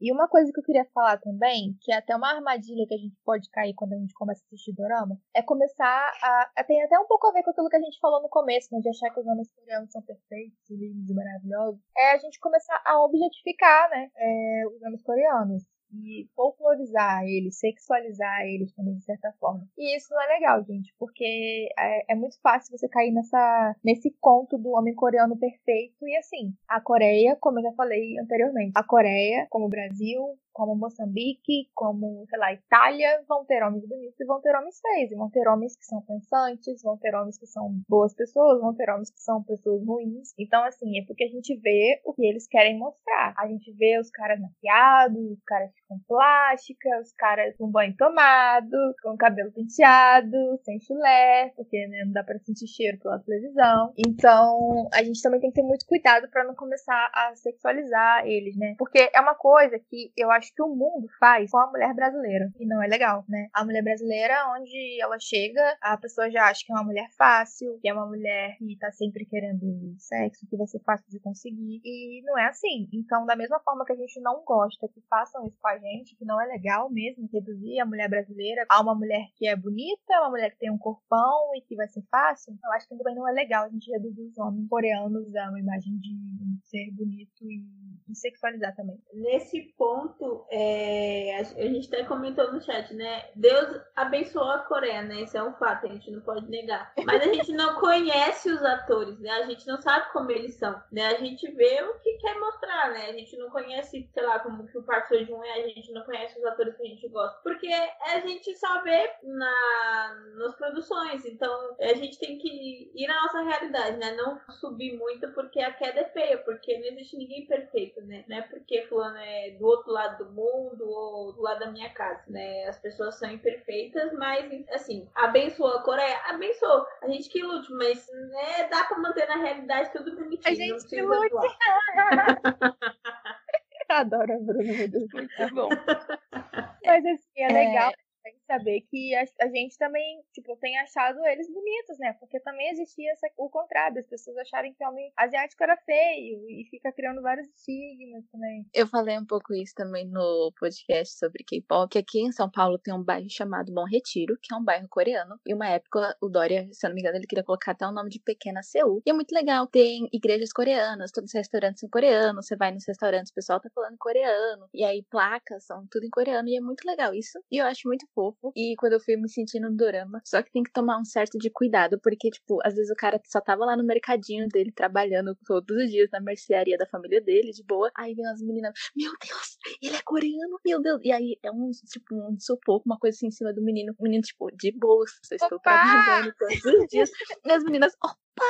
E uma coisa que eu queria falar também, que é até uma armadilha que a gente pode cair quando a gente começa a assistir dorama, é começar a. Tem até um pouco a ver com aquilo que a gente falou no começo, né, de achar que os homens coreanos são perfeitos, lindos e maravilhosos. É a gente começar a objetificar, né, é, os homens coreanos. E folclorizar eles, sexualizar eles também, de certa forma. E isso não é legal, gente, porque é, é muito fácil você cair nessa, nesse conto do homem coreano perfeito. E assim, a Coreia, como eu já falei anteriormente, a Coreia, como o Brasil, como Moçambique, como, sei lá, Itália, vão ter homens bonitos e vão ter homens feios. E vão ter homens que são pensantes, vão ter homens que são boas pessoas, vão ter homens que são pessoas ruins. Então, assim, é porque a gente vê o que eles querem mostrar. A gente vê os caras maquiados, os caras com plástica, os caras com banho tomado, com cabelo penteado, sem chulé, porque né, não dá pra sentir cheiro pela televisão. Então, a gente também tem que ter muito cuidado pra não começar a sexualizar eles, né? Porque é uma coisa que eu acho que o mundo faz com a mulher brasileira. E não é legal, né? A mulher brasileira, onde ela chega, a pessoa já acha que é uma mulher fácil, que é uma mulher que tá sempre querendo sexo, que vai ser fácil de conseguir. E não é assim. Então, da mesma forma que a gente não gosta que façam isso com a gente, que não é legal mesmo reduzir a mulher brasileira a uma mulher que é bonita, uma mulher que tem um corpão e que vai ser fácil, eu acho que também não é legal a gente reduzir os homens coreanos a uma imagem de um ser bonito e, e sexualizar também. Nesse ponto, é, a, gente até comentou no chat, né? Deus abençoou a Coreia, né? Isso é um fato, a gente não pode negar. Mas a gente não conhece os atores, né? A gente não sabe como eles são, né? A gente vê o que quer mostrar, né? A gente não conhece, sei lá, como que o Park Seo Joon é, a gente não conhece os atores que a gente gosta. Porque a gente só vê na, nas produções, então a gente tem que ir na nossa realidade, né? Não subir muito porque a queda é feia, porque não existe ninguém perfeito, né? Não é porque fulano é do outro lado do mundo ou do lado da minha casa, né? As pessoas são imperfeitas, mas assim, abençoou a Coreia, abençoou. A gente que lute, mas né, dá pra manter na realidade tudo bonitinho. A gente que lute. Adoro a Bruna, meu Deus. Muito bom. Mas assim, é É. legal também saber que a, a gente também, tipo, tem achado eles bonitos, né? Porque também existia essa- o contrário, as pessoas acharem que homem asiático era feio e fica criando vários estigmas também. Eu falei um pouco isso também no podcast sobre K-pop, que aqui em São Paulo tem um bairro chamado Bom Retiro, que é um bairro coreano. E uma época, o Dória, se eu não me engano, ele queria colocar até o nome de Pequena Seul. E é muito legal, tem igrejas coreanas, todos os restaurantes são coreanos, você vai nos restaurantes, o pessoal tá falando coreano. E aí placas são tudo em coreano, e é muito legal isso. E eu acho muito fofo. E quando eu fui me sentindo no dorama, só que tem que tomar um certo de cuidado, porque, tipo, às vezes o cara só tava lá no mercadinho dele, trabalhando todos os dias na mercearia da família dele, de boa. Aí vem as meninas, meu Deus, ele é coreano, meu Deus. E aí é um, tipo, um sufoco, uma coisa assim em cima do menino. O menino, tipo, de boa, eu estou trabalhando todos os dias. E as meninas, opa,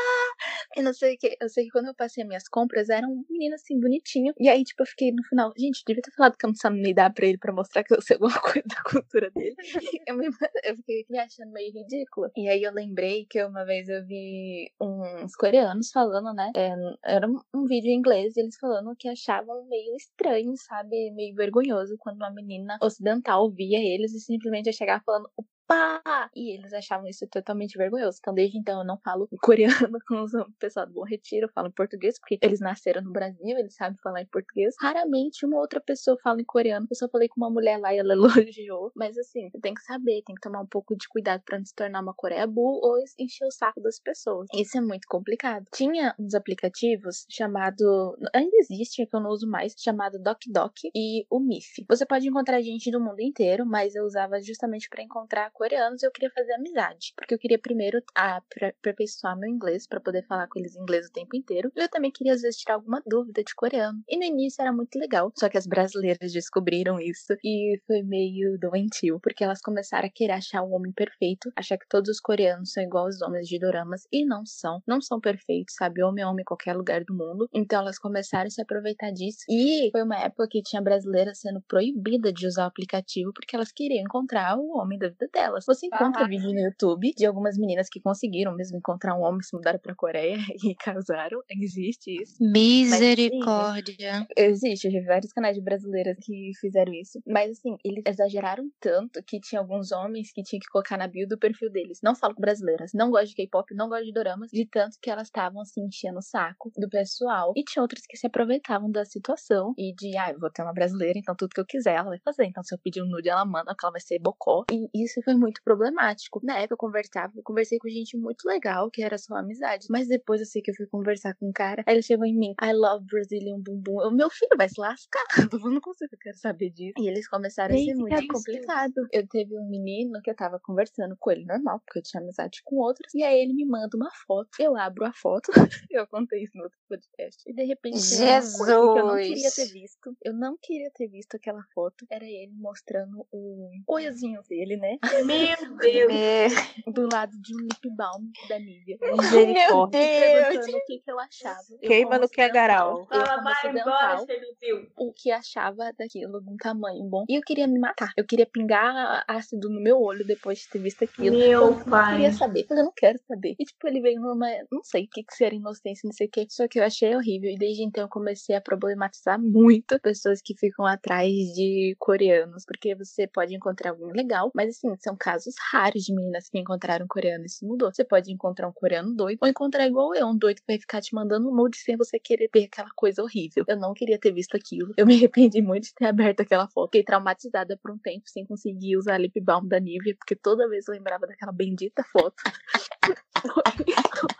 Eu não sei o que. Eu sei que quando eu passei minhas compras, era um menino assim, bonitinho. E aí, tipo, eu fiquei no final, gente, devia ter falado que eu não sabia me dar pra ele pra mostrar que eu sei alguma coisa da cultura dele. eu, me, eu fiquei me achando meio ridícula. E aí eu lembrei que uma vez eu vi uns coreanos falando, né? É, era um, vídeo em inglês e eles falando que achavam meio estranho, sabe? Meio vergonhoso quando uma menina ocidental via eles e simplesmente ia chegar falando pá! E eles achavam isso totalmente vergonhoso. Então, desde então, eu não falo coreano com o pessoal do Bom Retiro, eu falo em português, porque eles nasceram no Brasil, eles sabem falar em português. Raramente uma outra pessoa fala em coreano. Eu só falei com uma mulher lá e ela elogiou. Mas assim, tem que saber, tem que tomar um pouco de cuidado para não se tornar uma Coreia Bull ou encher o saco das pessoas. Isso é muito complicado. Tinha uns aplicativos chamado. Ainda existe, é que eu não uso mais, chamado DocDoc e o MIF. Você pode encontrar gente do mundo inteiro, mas eu usava justamente para encontrar coreanos, eu queria fazer amizade. Porque eu queria primeiro aperfeiçoar meu inglês para poder falar com eles em inglês o tempo inteiro. E eu também queria, às vezes, tirar alguma dúvida de coreano. E no início era muito legal. Só que as brasileiras descobriram isso e foi meio doentio. Porque elas começaram a querer achar o homem perfeito, achar que todos os coreanos são igual aos homens de doramas. E não são. Não são perfeitos, sabe? Homem é homem em qualquer lugar do mundo. Então elas começaram a se aproveitar disso. E foi uma época que tinha brasileira sendo proibida de usar o aplicativo porque elas queriam encontrar o homem da vida delas delas. Você encontra Aham. vídeo no YouTube de algumas meninas que conseguiram mesmo encontrar um homem, se mudaram pra Coreia e casaram. Existe isso. Misericórdia. Existe, eu já vi vários canais de brasileiras que fizeram isso. Mas assim, eles exageraram tanto que tinha alguns homens que tinham que colocar na bio do perfil deles. Não falo com brasileiras, não gosto de K-pop, não gosto de doramas, de tanto que elas estavam assim enchendo o saco do pessoal. E tinha outras que se aproveitavam da situação e de, ah, eu vou ter uma brasileira, então tudo que eu quiser ela vai fazer. Então se eu pedir um nude, ela manda, que ela vai ser bocó. E isso foi muito problemático. Na época eu conversava, eu conversei com gente muito legal, que era só amizade. Mas depois eu sei que eu fui conversar com um cara, aí ele chegou em mim, I love Brazilian bumbum. O meu filho vai se lascar. Eu não consigo, eu quero saber disso. E eles começaram a ser muito absurdo. complicado. Eu teve um menino que eu tava conversando com ele normal, porque eu tinha amizade com outros. E aí ele me manda uma foto. Eu abro a foto. eu contei isso no outro podcast. E de repente que eu não queria ter Jesus. visto. Eu não queria ter visto aquela foto. Era ele mostrando o olhozinho dele, né? Meu Deus. Do lado de um lip balm da Nivea. Misericórdia. Perguntando o que, que eu achava. Eu, Queima no que é garal. eu, Fala, vai embora, Chernobyl. o que achava daquilo de um tamanho bom. E eu queria me matar. Eu queria pingar ácido no meu olho depois de ter visto aquilo. Meu eu não pai. queria saber. Eu não quero saber. E tipo, ele veio numa. Não sei o que, que seria inocência, não sei o que. Só que eu achei horrível. E desde então eu comecei a problematizar muito pessoas que ficam atrás de coreanos. Porque você pode encontrar alguém legal, mas assim, são casos raros de meninas que encontraram coreano. Isso mudou. Você pode encontrar um coreano doido, ou encontrar igual eu, um doido que vai ficar te mandando um nude sem você querer ver aquela coisa horrível. Eu não queria ter visto aquilo. Eu me arrependi muito de ter aberto aquela foto. Fiquei traumatizada por um tempo sem conseguir usar lip balm da Nivea, porque toda vez eu lembrava daquela bendita foto.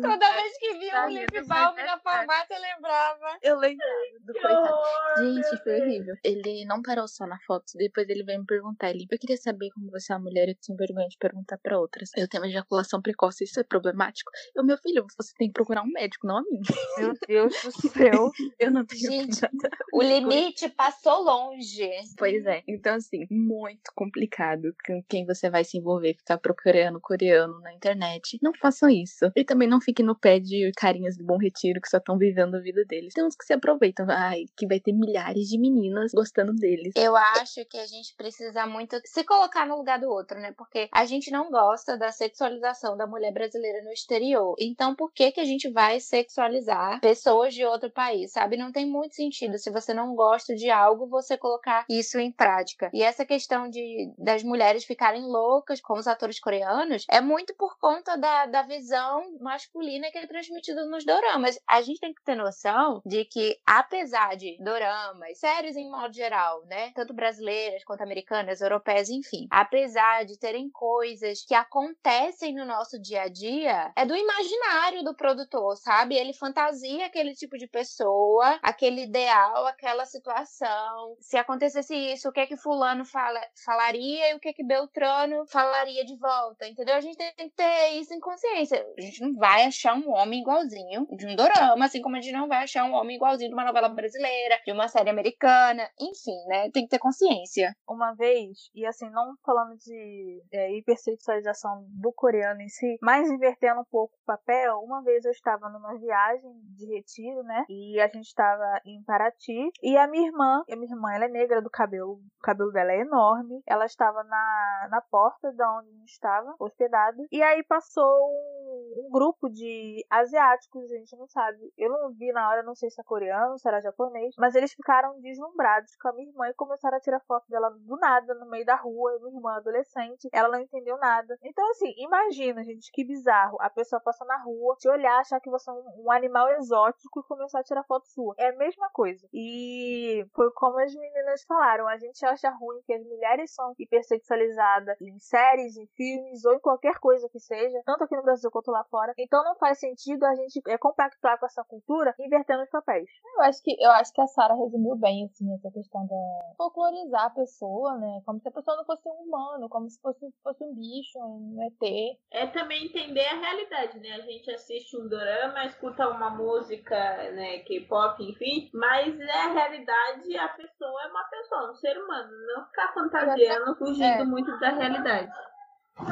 Toda vez que via um lip balm sei, na é farmácia, eu lembrava. Eu lembrava do Que coitado. horror, Gente, foi horrível. Ele não parou só na foto. Depois ele veio me perguntar. Ele, eu queria saber como você é uma mulher. Eu tinha vergonha de perguntar pra outras. Eu tenho uma ejaculação precoce. Isso é problemático? Eu, meu filho, você tem que procurar um médico, não a mim. Meu Deus do céu. Eu não tenho Gente, nada. O limite passou longe. Pois é. Então, assim, muito complicado com quem você vai se envolver, ficar procurando coreano na internet. Não façam isso. E também não fiquem no pé de carinhas do Bom Retiro que só estão vivendo a vida deles. Tem uns que se aproveitam. Ai, que vai ter milhares de meninas gostando deles. Eu acho que a gente precisa muito se colocar no lugar do outro, né? Porque a gente não gosta da sexualização da mulher brasileira no exterior. Então, por que que a gente vai sexualizar pessoas de outro país, sabe? Não tem muito sentido se você não gosta de algo, você colocar isso em prática. E essa questão de das mulheres ficarem loucas com os atores coreanos é muito por conta da, da visão masculina que é transmitida nos doramas. A gente tem que ter noção de que, apesar de doramas, séries em modo geral, né? Tanto brasileiras quanto americanas, europeias, enfim. Apesar de terem coisas que acontecem no nosso dia a dia, é do imaginário do produtor, sabe? Ele fantasia aquele tipo de pessoa, aquele ideal, aquela situação. Se acontecesse isso, o que é que fulano fala, falaria e o que é que Beltrano falaria de volta, entendeu? A gente tem que ter isso em consciência. A gente não vai achar um homem igualzinho igualzinho de um dorama, assim como a gente não vai achar um homem igualzinho de uma novela brasileira, de uma série americana, enfim, né? Tem que ter consciência. Uma vez, e assim, não falando de é, hipersexualização do coreano em si, mas invertendo um pouco o papel, uma vez eu estava numa viagem de retiro, né? E a gente estava em Paraty, e a minha irmã, a minha irmã, ela é negra do cabelo, o cabelo dela é enorme, ela estava na, na porta da onde a gente estava hospedado, e aí passou um, grupo de asiáticos, a gente não sabe. Eu não vi na hora, não sei se é coreano, se era japonês, mas eles ficaram deslumbrados com a minha irmã e começaram a tirar foto dela do nada, no meio da rua, minha irmã adolescente, ela não entendeu nada. Então, assim, imagina, gente, que bizarro. A pessoa passa na rua, te olhar, achar que você é um, um animal exótico e começar a tirar foto sua. É a mesma coisa. E foi como as meninas falaram, a gente acha ruim que as mulheres são hipersexualizadas em séries, em filmes ou em qualquer coisa que seja, tanto aqui no Brasil quanto lá fora. Então não faz sentido a gente é, compactuar com essa cultura invertendo os papéis. Eu acho que eu acho que a Sara resumiu bem assim essa questão da folclorizar a pessoa, né? Como se a pessoa não fosse um humano, como se fosse, fosse um bicho, um ET. É também entender a realidade, né? A gente assiste um drama, escuta uma música, né, K-pop, enfim, mas é a realidade, a pessoa é uma pessoa, um ser humano, não ficar fantasiando, fugindo É. muito da realidade.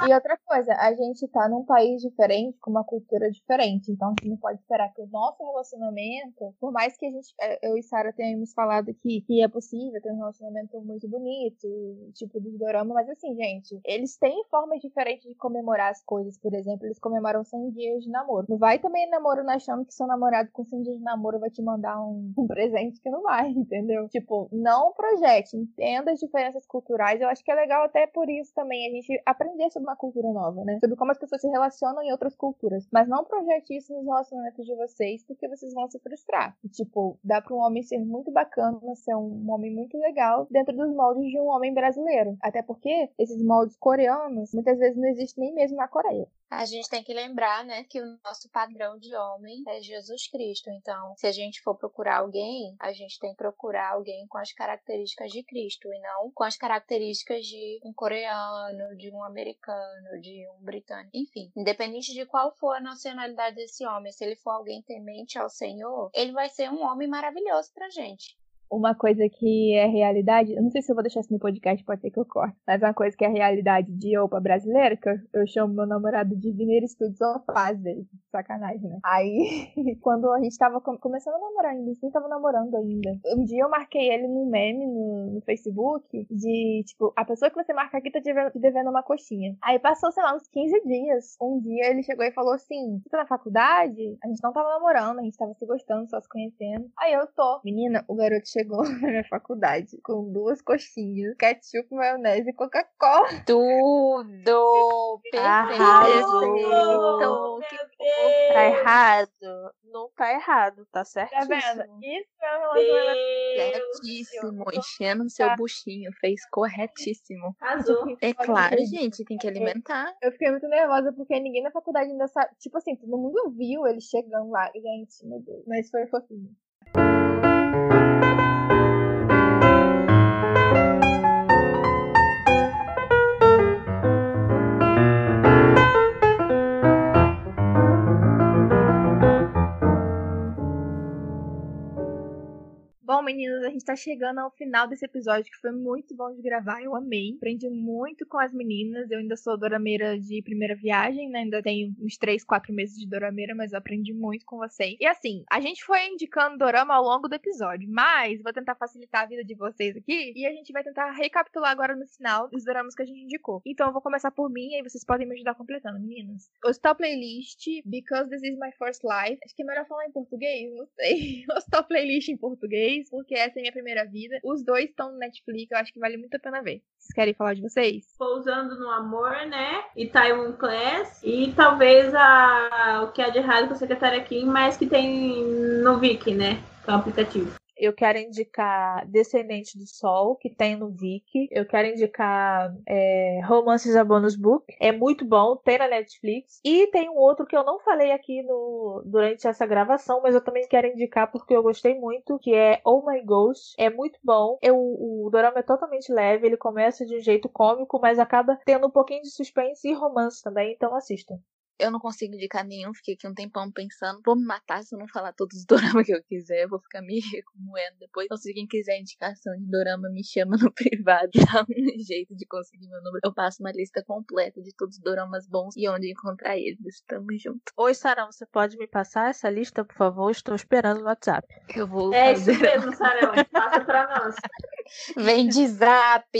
E outra coisa, a gente tá num país diferente, com uma cultura diferente. Então a gente não pode esperar que o nosso relacionamento, por mais que a gente, é, eu e Sara tenhamos falado que, que é possível ter um relacionamento muito bonito, tipo dos dorama, mas assim, gente, eles têm formas diferentes de comemorar as coisas. Por exemplo, eles comemoram 100 dias de namoro. Não vai também namoro achando que seu namorado com 100 dias de namoro vai te mandar um, um presente que não vai, entendeu? Tipo, não projete, entenda as diferenças culturais. Eu acho que é legal até por isso também a gente aprender sobre uma cultura nova, né? Sobre como as pessoas se relacionam em outras culturas. Mas não projete isso nos relacionamentos de vocês, porque vocês vão se frustrar. E, tipo, dá pra um homem ser muito bacana, ser um homem muito legal dentro dos moldes de um homem brasileiro. Até porque esses moldes coreanos muitas vezes não existem nem mesmo na Coreia. A gente tem que lembrar, né, que o nosso padrão de homem é Jesus Cristo. Então, se a gente for procurar alguém, a gente tem que procurar alguém com as características de Cristo e não com as características de um coreano, de um americano, de um britânico. Enfim, independente de qual for a nacionalidade desse homem, se ele for alguém temente ao Senhor, ele vai ser um homem maravilhoso pra gente. Uma coisa que é realidade, eu não sei se eu vou deixar isso no podcast, pode ser que eu corte, mas uma coisa que é realidade de opa brasileira, que eu, eu chamo meu namorado de Vineiro Studios of dele, sacanagem, né? Aí, quando a gente tava com- começando a namorar ainda, a gente nem tava namorando ainda. Um dia eu marquei ele num meme no, no Facebook de, tipo, a pessoa que você marca aqui tá te devendo uma coxinha. Aí passou, sei lá, uns 15 dias. Um dia ele chegou e falou assim: Você tá na faculdade? A gente não tava namorando, a gente tava se gostando, só se conhecendo. Aí eu tô. Menina, o garoto chegou na minha faculdade com duas coxinhas, ketchup, maionese e Coca-Cola. Tudo! Arrasou! Meu Que Deus! Tá errado. Não tá errado, tá Tá certíssimo. vendo? Isso é um. Deus! Certíssimo, enchendo seu buchinho, fez corretíssimo. Arrasou. É claro, gente, tem que alimentar. Eu fiquei muito nervosa porque ninguém na faculdade ainda sabe. Tipo assim, todo mundo viu ele chegando lá. Gente, meu Deus. Mas foi fofinho. Bom, meninas, a gente tá chegando ao final desse episódio que foi muito bom de gravar. Eu amei. Aprendi muito com as meninas. Eu ainda sou dorameira de primeira viagem, né? Ainda tenho uns 3, 4 meses de dorameira, mas eu aprendi muito com vocês. E assim, a gente foi indicando dorama ao longo do episódio, mas vou tentar facilitar a vida de vocês aqui e a gente vai tentar recapitular agora no final os doramas que a gente indicou. Então eu vou começar por mim e aí vocês podem me ajudar completando, meninas. Hostal Playlist, Because This Is My First Life. Acho que é melhor falar em português, não sei. Hostal Playlist em português, porque essa é minha primeira vida. Os dois estão no Netflix, eu acho que vale muito a pena ver. Vocês querem falar de vocês? Pousando no Amor, né? E Taiwan Class. E talvez a, o que há de errado com a Secretária Kim, mas que tem no Viki, né? Que é um aplicativo. Eu quero indicar Descendente do Sol, que tem no Viki. Eu quero indicar é, Romances a Bonus Book. É muito bom, tem na Netflix. E tem um outro que eu não falei aqui no, durante essa gravação, mas eu também quero indicar porque eu gostei muito, que é Oh My Ghost. É muito bom. Eu, o dorama é totalmente leve, ele começa de um jeito cômico, mas acaba tendo um pouquinho de suspense e romance também, então assistam. Eu não consigo indicar nenhum, fiquei aqui um tempão pensando. Vou me matar se eu não falar todos os doramas que eu quiser. Eu vou ficar me remoendo depois. Então, se quem quiser indicação de dorama, me chama no privado. Dá um jeito de conseguir meu número. Eu passo uma lista completa de todos os doramas bons e onde encontrar eles. Tamo junto. Oi, Sarão, você pode me passar essa lista, por favor? Estou esperando no WhatsApp. Eu vou É isso fazer. mesmo, Sarão. Passa pra nós. Vem de zap!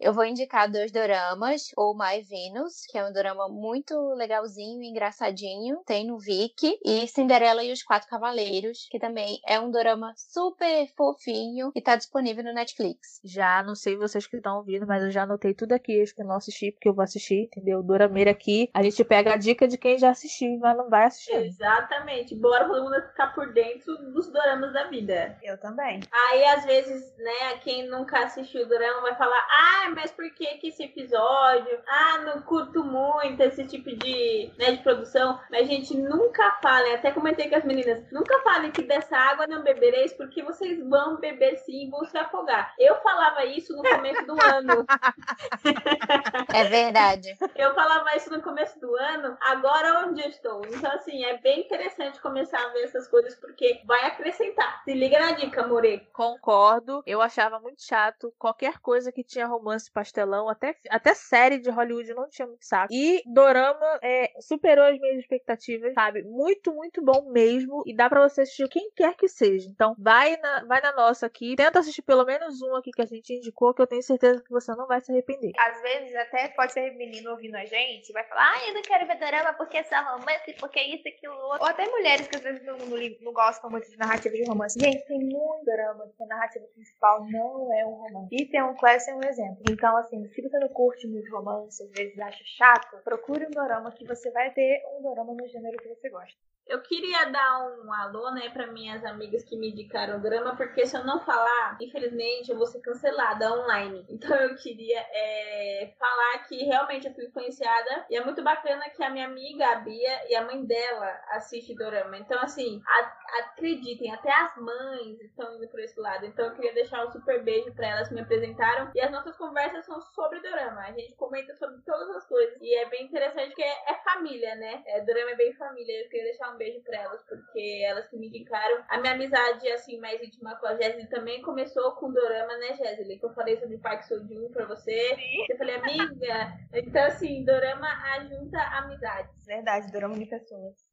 Eu vou indicar dois doramas, ou My Venus, que é um dorama muito legalzinho e engraçadinho, tem no Viki, e Cinderela e os Quatro Cavaleiros, que também é um dorama super fofinho e tá disponível no Netflix. Já não sei vocês que estão ouvindo, mas eu já anotei tudo aqui, os que eu não assisti, porque eu vou assistir, entendeu? Dorameira aqui, a gente pega a dica de quem já assistiu, mas não vai assistir. Exatamente. Bora todo mundo ficar por dentro dos doramas da vida. Eu também. Aí, às vezes, né, quem nunca assistiu o drama vai falar, ah, mas por que que esse episódio? Ah, não curto muito esse tipo de, né, de produção. Mas, gente, nunca falem, até comentei com as meninas, nunca falem que dessa água não bebereis, porque vocês vão beber sim e vão se afogar. Eu falava isso no começo do ano. É verdade. Eu falava isso no começo do ano, agora onde eu estou. Então, assim, é bem interessante começar a ver essas coisas, porque vai acrescentar. Se liga na dica, More. Concordo. Eu achava muito chato qualquer coisa que tinha romance pastelão, até, até série de Hollywood não tinha muito saco. E Dorama é, superou as minhas expectativas, sabe? Muito, muito bom mesmo. E dá pra você assistir quem quer que seja. Então, vai na, vai na nossa aqui. Tenta assistir pelo menos um aqui que a gente indicou, que eu tenho certeza que você não vai se arrepender. Às vezes até pode ser menino ouvindo a gente, vai falar, ah, eu não quero ver dorama porque é só romance, porque isso, aquilo, outro. Ou até mulheres que às vezes não, não, não gostam muito de narrativa de romance. Gente, tem muito dorama que a narrativa principal não é um romance. E tem um Class é um exemplo. Então, assim, se você não curte muito romance, às vezes acha chato, procure um dorama que você vai ter um dorama no gênero que você gosta. Eu queria dar um alô, né, para minhas amigas que me indicaram o drama, porque se eu não falar, infelizmente, eu vou ser cancelada online. Então eu queria é, falar que realmente eu fui influenciada e é muito bacana que a minha amiga, a Bia, e a mãe dela assiste dorama. Então, assim, a- acreditem, até as mães estão indo por esse lado. Então eu queria deixar um super beijo para elas que me apresentaram. E as nossas conversas são sobre dorama. A gente comenta sobre todas as coisas. E é bem interessante porque é, é família, né? É, dorama é bem família. Eu queria deixar um beijo pra elas, porque elas que me indicaram. A minha amizade, assim, mais íntima com a Jéssica também começou com dorama, né, Jéssica? Que eu falei sobre Park Seo-joon pra você. Eu falei, amiga. Então, assim, dorama ajunta amizades. Verdade, dorama de pessoas.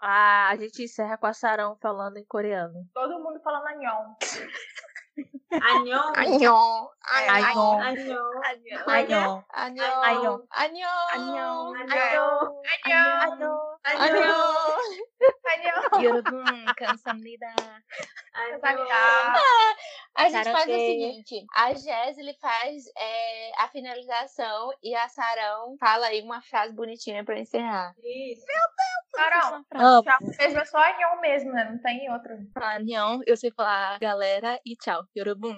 Ah, a gente encerra com a Sarão falando em coreano. Todo mundo 안녕. 안녕. 안녕. 안녕. 안녕. 안녕. 안녕. 안녕. 안녕. 안녕. 안녕. 안녕. 안녕. 안녕. 여러분, 감사합니다. 감사합니다. A gente faz o seguinte: a Gésile faz é, a finalização e a Sarão fala aí uma frase bonitinha pra encerrar. Isso. Meu Deus! Sarão, oh. Mesmo, é só Anhão mesmo, né? Não tem outro. Ah, Anhão, eu sei falar galera e tchau. Yorubun.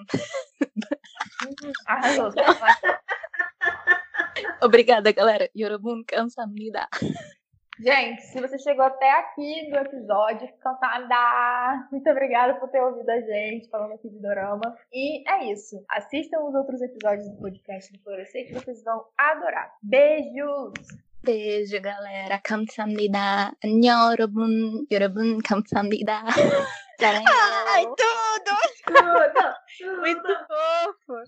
Arrasou. Obrigada, galera. Yorubun cansa me dá. Gente, se você chegou até aqui no episódio, então tá cansada! Muito obrigada por ter ouvido a gente falando aqui de Dorama. E é isso. Assistam os outros episódios do podcast do Florescer que vocês vão adorar. Beijos! Beijo, galera. Kamsamnida. Nyorobun. Yorobun. Kamsamnida. Ai, tudo! Tudo! Muito fofo.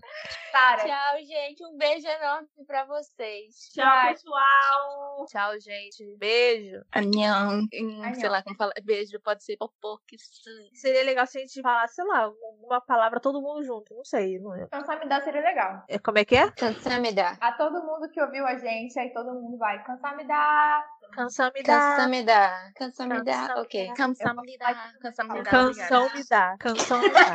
Para. Tchau, gente. Um beijo enorme pra vocês. Tchau, pessoal. Tchau, gente. Beijo. Anhão. Sei lá como falar Beijo pode ser popô, que sim. Seria legal se a gente falasse, sei lá, uma palavra todo mundo junto. Não sei. Não é. Cansamidá seria legal. É, como é que é? Cansamidá. A todo mundo que ouviu a gente, aí todo mundo vai. Cansamidá. Cansamidá. me Cansamidá. Ok. me Cansamidá. Canção me dá. Canção me dá.